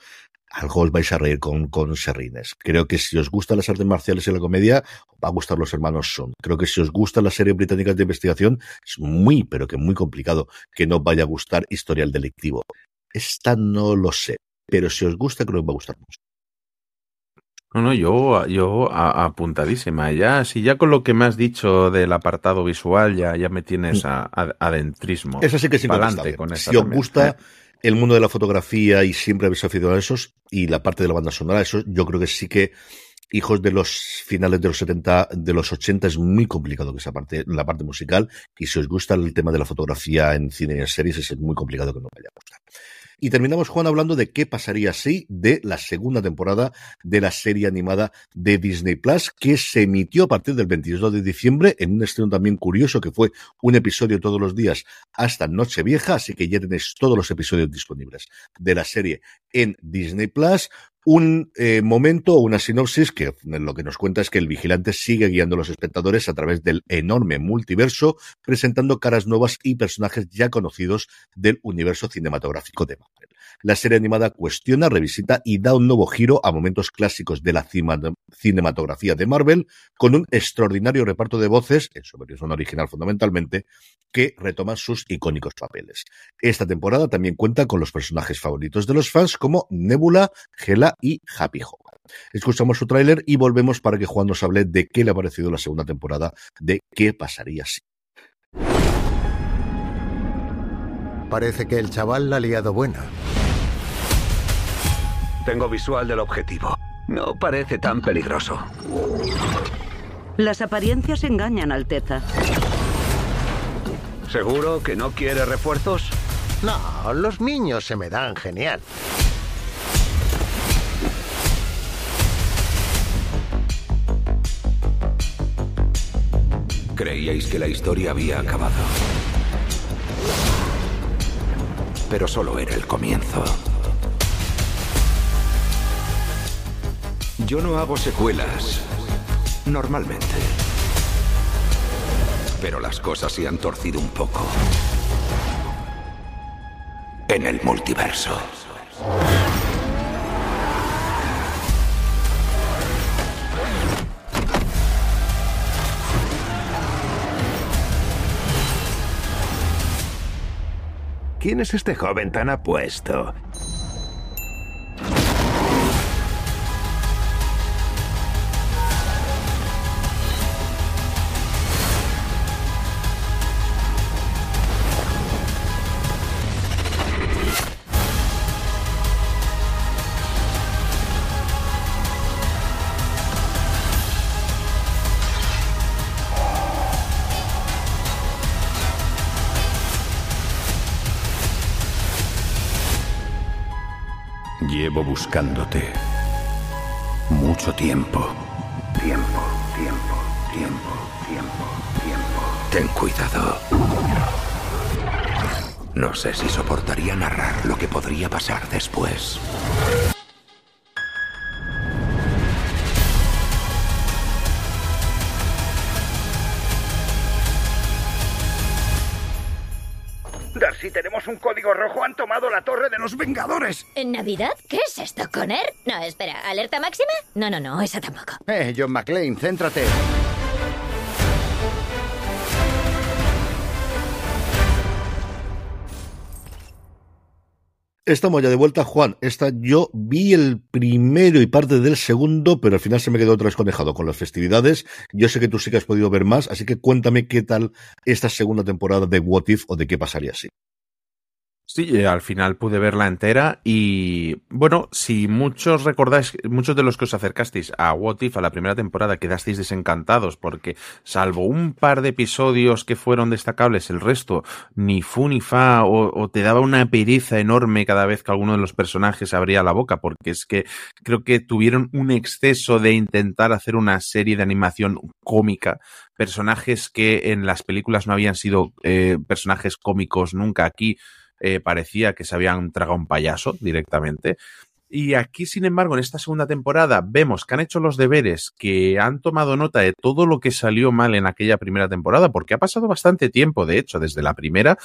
algo os vais a reír con, con Serrines. Creo que si os gustan las artes marciales y la comedia, va a gustar Los Hermanos Son. Creo que si os gustan las series británicas de investigación, es muy, pero que muy complicado que no vaya a gustar Historial Delictivo. Esta no lo sé, pero si os gusta, creo que os va a gustar mucho. No, no, yo, yo apuntadísima. Ya, si ya con lo que me has dicho del apartado visual, ya, ya me tienes a, adentrismo. Eso sí que es importante. Si os gusta el mundo de la fotografía y siempre habéis aficionado a esos, y la parte de la banda sonora, eso yo creo que sí que hijos de los finales de los 70, de los 80 es muy complicado que esa parte, la parte musical, y si os gusta el tema de la fotografía en cine y en series, es muy complicado que no vaya a gustar. Y terminamos, Juan, hablando de qué pasaría si de la segunda temporada de la serie animada de Disney Plus, que se emitió a partir del 22 de diciembre en un estreno también curioso, que fue un episodio todos los días hasta Nochevieja, así que ya tenéis todos los episodios disponibles de la serie en Disney Plus un eh, momento o una sinopsis que lo que nos cuenta es que el vigilante sigue guiando a los espectadores a través del enorme multiverso, presentando caras nuevas y personajes ya conocidos del universo cinematográfico de Marvel. La serie animada cuestiona, revisita y da un nuevo giro a momentos clásicos de la cinematografía de Marvel, con un extraordinario reparto de voces, en su versión original fundamentalmente, que retoman sus icónicos papeles. Esta temporada también cuenta con los personajes favoritos de los fans como Nebula, Y Happy Hogan. Escuchamos su tráiler y volvemos para que Juan nos hable de qué le ha parecido la segunda temporada de qué pasaría si. Parece que el chaval la ha liado buena. Tengo visual del objetivo. No parece tan peligroso. Las apariencias engañan, Alteza. ¿Seguro que no quiere refuerzos? No, los niños se me dan genial. Creíais que la historia había acabado pero solo era el comienzo. Yo no hago secuelas, normalmente. Pero las cosas se han torcido un poco. En el multiverso. ¿Quién es este joven tan apuesto? Buscándote mucho tiempo. Tiempo, tiempo, tiempo, tiempo, tiempo. Ten cuidado. No sé si soportaría narrar lo que podría pasar después. Si tenemos un código rojo, han tomado la torre los Vengadores. ¿En Navidad? ¿Qué es esto, Conner? No, espera, ¿alerta máxima? No, no, no, esa tampoco. Eh, John McClane, céntrate. Estamos ya de vuelta, Juan. Esta yo vi el primero y parte del segundo, pero al final se me quedó otra vez conejado con las festividades. Yo sé que tú sí que has podido ver más, así que cuéntame qué tal esta segunda temporada de What If o de qué pasaría así. Sí, eh, al final pude verla entera y bueno, si muchos recordáis, muchos de los que os acercasteis a What If, a la primera temporada, quedasteis desencantados porque salvo un par de episodios que fueron destacables, el resto ni fu ni fa o, te daba una pereza enorme cada vez que alguno de los personajes abría la boca porque es que creo que tuvieron un exceso de intentar hacer una serie de animación cómica. Personajes que en las películas no habían sido eh, personajes cómicos nunca. Aquí eh, parecía que se habían tragado un payaso directamente. Y aquí, sin embargo, en esta segunda temporada vemos que han hecho los deberes, que han tomado nota de todo lo que salió mal en aquella primera temporada, porque ha pasado bastante tiempo, de hecho, desde la primera,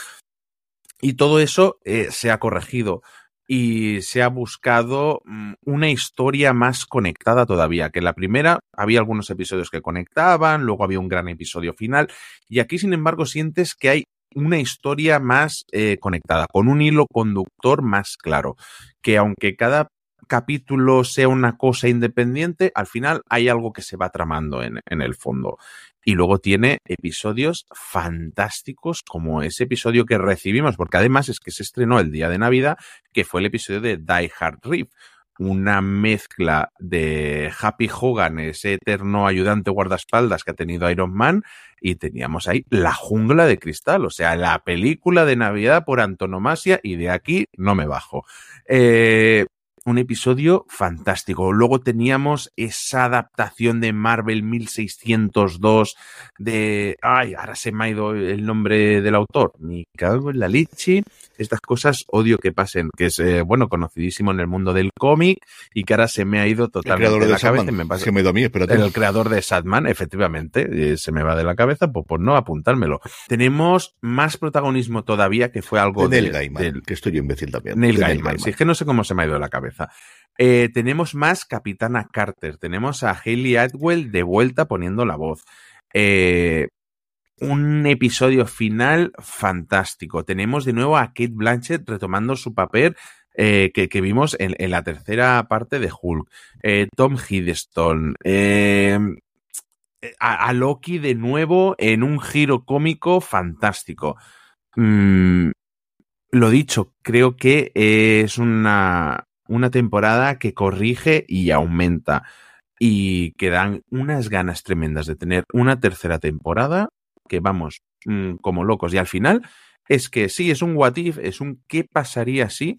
Y todo eso eh, se ha corregido y se ha buscado mm, una historia más conectada todavía, que en la primera había algunos episodios que conectaban, luego había un gran episodio final, y aquí sin embargo sientes que hay una historia más eh, conectada, con un hilo conductor más claro, que aunque cada capítulo sea una cosa independiente, al final hay algo que se va tramando en, en el fondo. Y luego tiene episodios fantásticos como ese episodio que recibimos, porque además es que se estrenó el día de Navidad, que fue el episodio de Die Hard Reef una mezcla de Happy Hogan, ese eterno ayudante guardaespaldas que ha tenido Iron Man, y teníamos ahí La jungla de cristal, o sea, la película de Navidad por antonomasia, y de aquí no me bajo. Eh, un episodio fantástico. Luego teníamos esa adaptación de Marvel 1602 de... Ay, ahora se me ha ido el nombre del autor. Me cago en la leche. Estas cosas odio que pasen, que es, eh, bueno, conocidísimo en el mundo del cómic y que ahora se me ha ido totalmente de, la cabeza. Me pasa, se me ha ido a mí, espérate. El creador de Sadman, efectivamente, eh, se me va de la cabeza, pues por no apuntármelo. Tenemos más protagonismo todavía, que fue algo de... Neil Gaiman, que estoy imbécil también. Neil Gaiman. Sí, es que no sé cómo se me ha ido de la cabeza. Eh, tenemos más Capitana Carter, tenemos a Hayley Atwell de vuelta poniendo la voz. Eh, un episodio final fantástico. Tenemos de nuevo a Kate Blanchett retomando su papel eh, que, que, vimos en, la tercera parte de Hulk. Tom Hiddleston. A, a, Loki de nuevo en un giro cómico fantástico. Mm, lo dicho, creo que es una, una temporada que corrige y aumenta y que dan unas ganas tremendas de tener una tercera temporada que vamos mmm, como locos y al final es que sí, es un what if, es un qué pasaría si,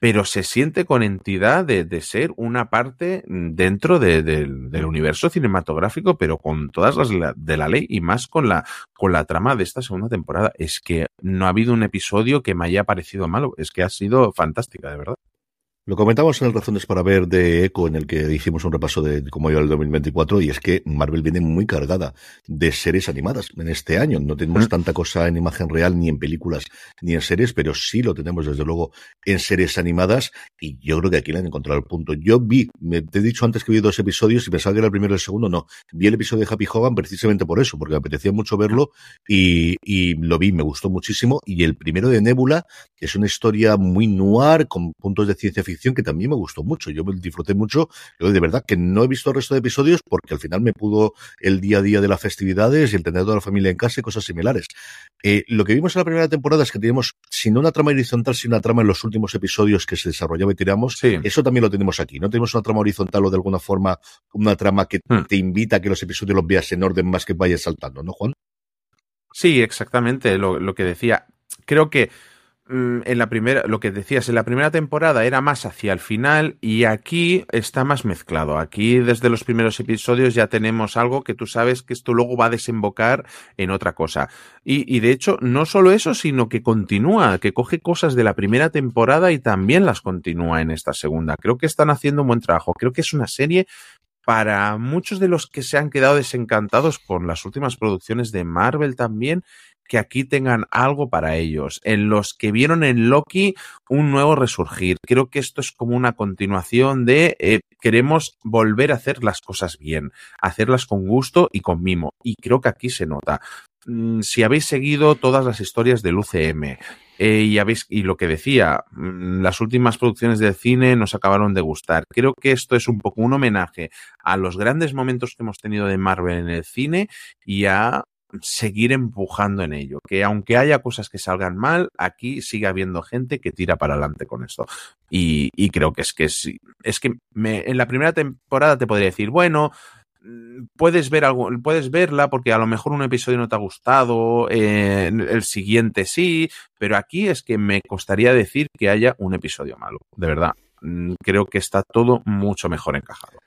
pero se siente con entidad de, ser una parte dentro de, de, del universo cinematográfico, pero con todas las de la ley y más con la, con la trama de esta segunda temporada. Es que no ha habido un episodio que me haya parecido malo, es que ha sido fantástica, de verdad. Lo comentamos en el Razones para Ver de Eco, en el que hicimos un repaso de cómo iba el 2024, y es que Marvel viene muy cargada de series animadas en este año. No tenemos tanta cosa en imagen real, ni en películas, ni en series, pero sí lo tenemos desde luego en series animadas, y yo creo que aquí le han encontrado el punto. Yo vi, me, te he dicho antes que vi dos episodios y pensaba que era el primero y el segundo, no. Vi el episodio de Happy Hogan precisamente por eso, porque me apetecía mucho verlo, y, y lo vi, me gustó muchísimo, y el primero de Nebula, que es una historia muy noir, con puntos de ciencia ficción, que también me gustó mucho. Yo me disfruté mucho. Yo de verdad que no he visto el resto de episodios porque al final me pudo el día a día de las festividades y el tener toda la familia en casa y cosas similares. Eh, lo que vimos en la primera temporada es que teníamos, si no una trama horizontal, sino una trama en los últimos episodios que se desarrollaba y tiramos. Sí. Eso también lo tenemos aquí. No tenemos una trama horizontal o de alguna forma una trama que hmm. te invita a que los episodios los veas en orden más que vayas saltando, ¿no, Juan? Sí, exactamente lo, lo que decía. Creo que en la primera, lo que decías, en la primera temporada era más hacia el final y aquí está más mezclado. Aquí desde los primeros episodios ya tenemos algo que tú sabes que esto luego va a desembocar en otra cosa. Y, y de hecho, no solo eso, sino que continúa, que coge cosas de la primera temporada y también las continúa en esta segunda. Creo que están haciendo un buen trabajo. Creo que es una serie para muchos de los que se han quedado desencantados con las últimas producciones de Marvel también, que aquí tengan algo para ellos, en los que vieron en Loki un nuevo resurgir. Creo que esto es como una continuación de eh, queremos volver a hacer las cosas bien, hacerlas con gusto y con mimo. Y creo que aquí se nota. Mm, si habéis seguido todas las historias del UCM, eh, y, y lo que decía, mm, las últimas producciones de cine nos acabaron de gustar. Creo que esto es un poco un homenaje a los grandes momentos que hemos tenido de Marvel en el cine y a seguir empujando en ello. Que aunque haya cosas que salgan mal, aquí sigue habiendo gente que tira para adelante con esto. Y, creo que es que sí. Es que me, en la primera temporada te podría decir, bueno, mm, puedes ver algo, puedes verla porque a lo mejor un episodio no te ha gustado, eh, el siguiente sí, pero aquí es que me costaría decir que haya un episodio malo, de verdad. Mm, creo que está todo mucho mejor encajado.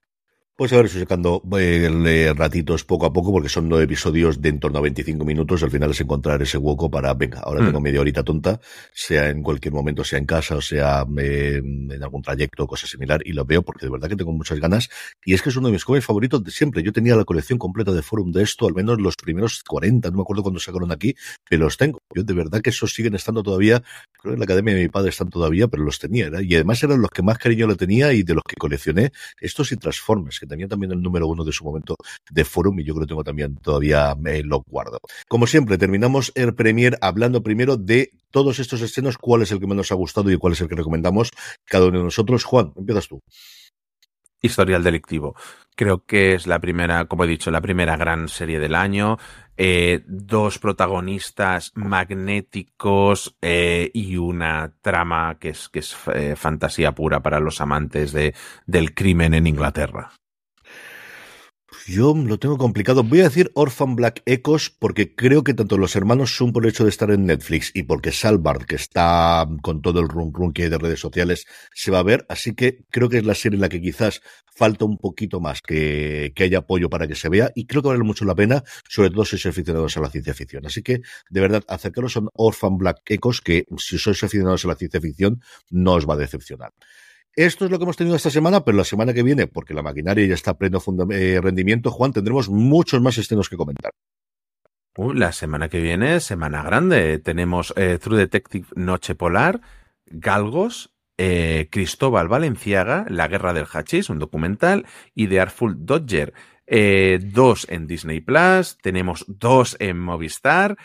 Pues a ver, estoy sacando eh, ratitos poco a poco porque son nueve episodios de en torno a 25 minutos. Al final es encontrar ese hueco para, venga, ahora Mm. tengo media horita tonta, sea en cualquier momento, sea en casa o sea eh, en algún trayecto cosa similar y lo veo porque de verdad que tengo muchas ganas. Y es que es uno de mis cómics favoritos de siempre. Yo tenía la colección completa de Forum de esto, al menos los primeros 40, no me acuerdo cuándo sacaron aquí, pero los tengo. Yo de verdad que esos siguen estando todavía, creo que en la academia de mi padre están todavía, pero los tenía. ¿verdad? Y además eran los que más cariño le tenía y de los que coleccioné. Estos y Transformers, que tenía también el número uno de su momento de Forum y yo creo que tengo también todavía eh, lo guardo. Como siempre, terminamos el Premier hablando primero de todos estos escenos, cuál es el que más nos ha gustado y cuál es el que recomendamos cada uno de nosotros. Juan, empiezas tú. Historial delictivo. Creo que es la primera, como he dicho, la primera gran serie del año. Eh, dos protagonistas magnéticos eh, y una trama que es, eh, fantasía pura para los amantes de, del crimen en Inglaterra. Yo lo tengo complicado. Voy a decir Orphan Black Echoes porque creo que tanto los hermanos son por el hecho de estar en Netflix y porque Salvard, que está con todo el rum rum que hay de redes sociales, se va a ver. Así que creo que es la serie en la que quizás falta un poquito más que, que haya apoyo para que se vea y creo que vale mucho la pena, sobre todo si sois aficionados a la ciencia ficción. Así que, de verdad, acercaros a Orphan Black Echoes que si sois aficionados a la ciencia ficción no os va a decepcionar. Esto es lo que hemos tenido esta semana, pero la semana que viene, porque la maquinaria ya está a pleno eh, rendimiento, Juan, tendremos muchos más estrenos que comentar. La semana que viene, semana grande. Tenemos eh, True Detective Noche Polar, Galgos, eh, Cristóbal Valenciaga, La Guerra del Hachís, un documental, y The Artful Dodger. Dos en Disney Plus, tenemos dos en Movistar.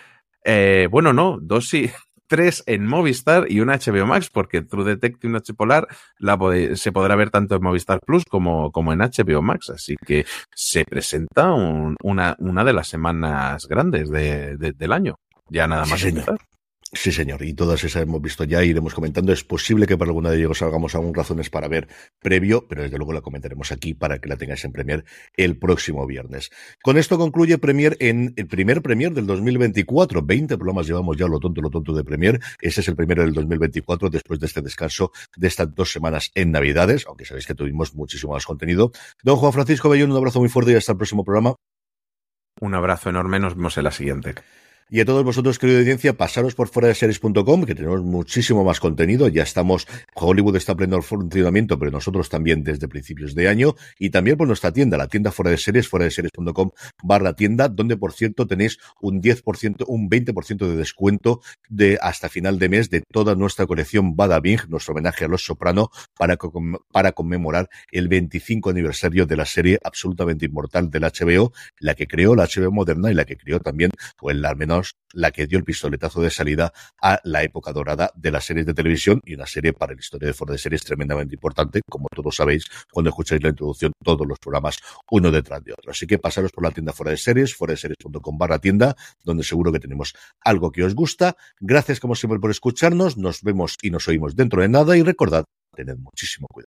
bueno, no, dos sí, tres en Movistar y una HBO Max, porque True Detective Noche Polar la se podrá ver tanto en Movistar Plus como, como en HBO Max. Así que se presenta un, una, una de las semanas grandes de, de, del año. Ya nada más sí. Sí, señor, y todas esas hemos visto ya, iremos comentando. Es posible que para alguna de ellos hagamos aún razones para ver previo, pero desde luego la comentaremos aquí para que la tengáis en Premier el próximo viernes. Con esto concluye Premier en el primer Premier del 2024. 20 programas llevamos ya lo tonto, lo tonto de Premier. Ese es el primero del 2024 después de este descanso de estas dos semanas en Navidades, aunque sabéis que tuvimos muchísimo más contenido. Don Juan Francisco Bellón, un abrazo muy fuerte y hasta el próximo programa. Un abrazo enorme, nos vemos en la siguiente. Y a todos vosotros, querida audiencia, pasaros por fuera de series.com, que tenemos muchísimo más contenido. Ya estamos, Hollywood está pleno funcionamiento, pero nosotros también desde principios de año. Y también por nuestra tienda, la tienda fuera de series, fuera de series.com barra tienda, donde por cierto tenéis un 10%, un 20% de descuento de hasta final de mes de toda nuestra colección Bada Bing, nuestro homenaje a Los Soprano, para, para conmemorar el 25 aniversario de la serie absolutamente inmortal del HBO, la que creó la HBO moderna y la que creó también, o el al la que dio el pistoletazo de salida a la época dorada de las series de televisión y una serie para la historia de Ford de series tremendamente importante, como todos sabéis cuando escucháis la introducción, todos los programas uno detrás de otro. Así que pasaros por la tienda fuera de series, fuera de series.com barra tienda, donde seguro que tenemos algo que os gusta. Gracias como siempre por escucharnos, nos vemos y nos oímos dentro de nada y recordad, tened muchísimo cuidado.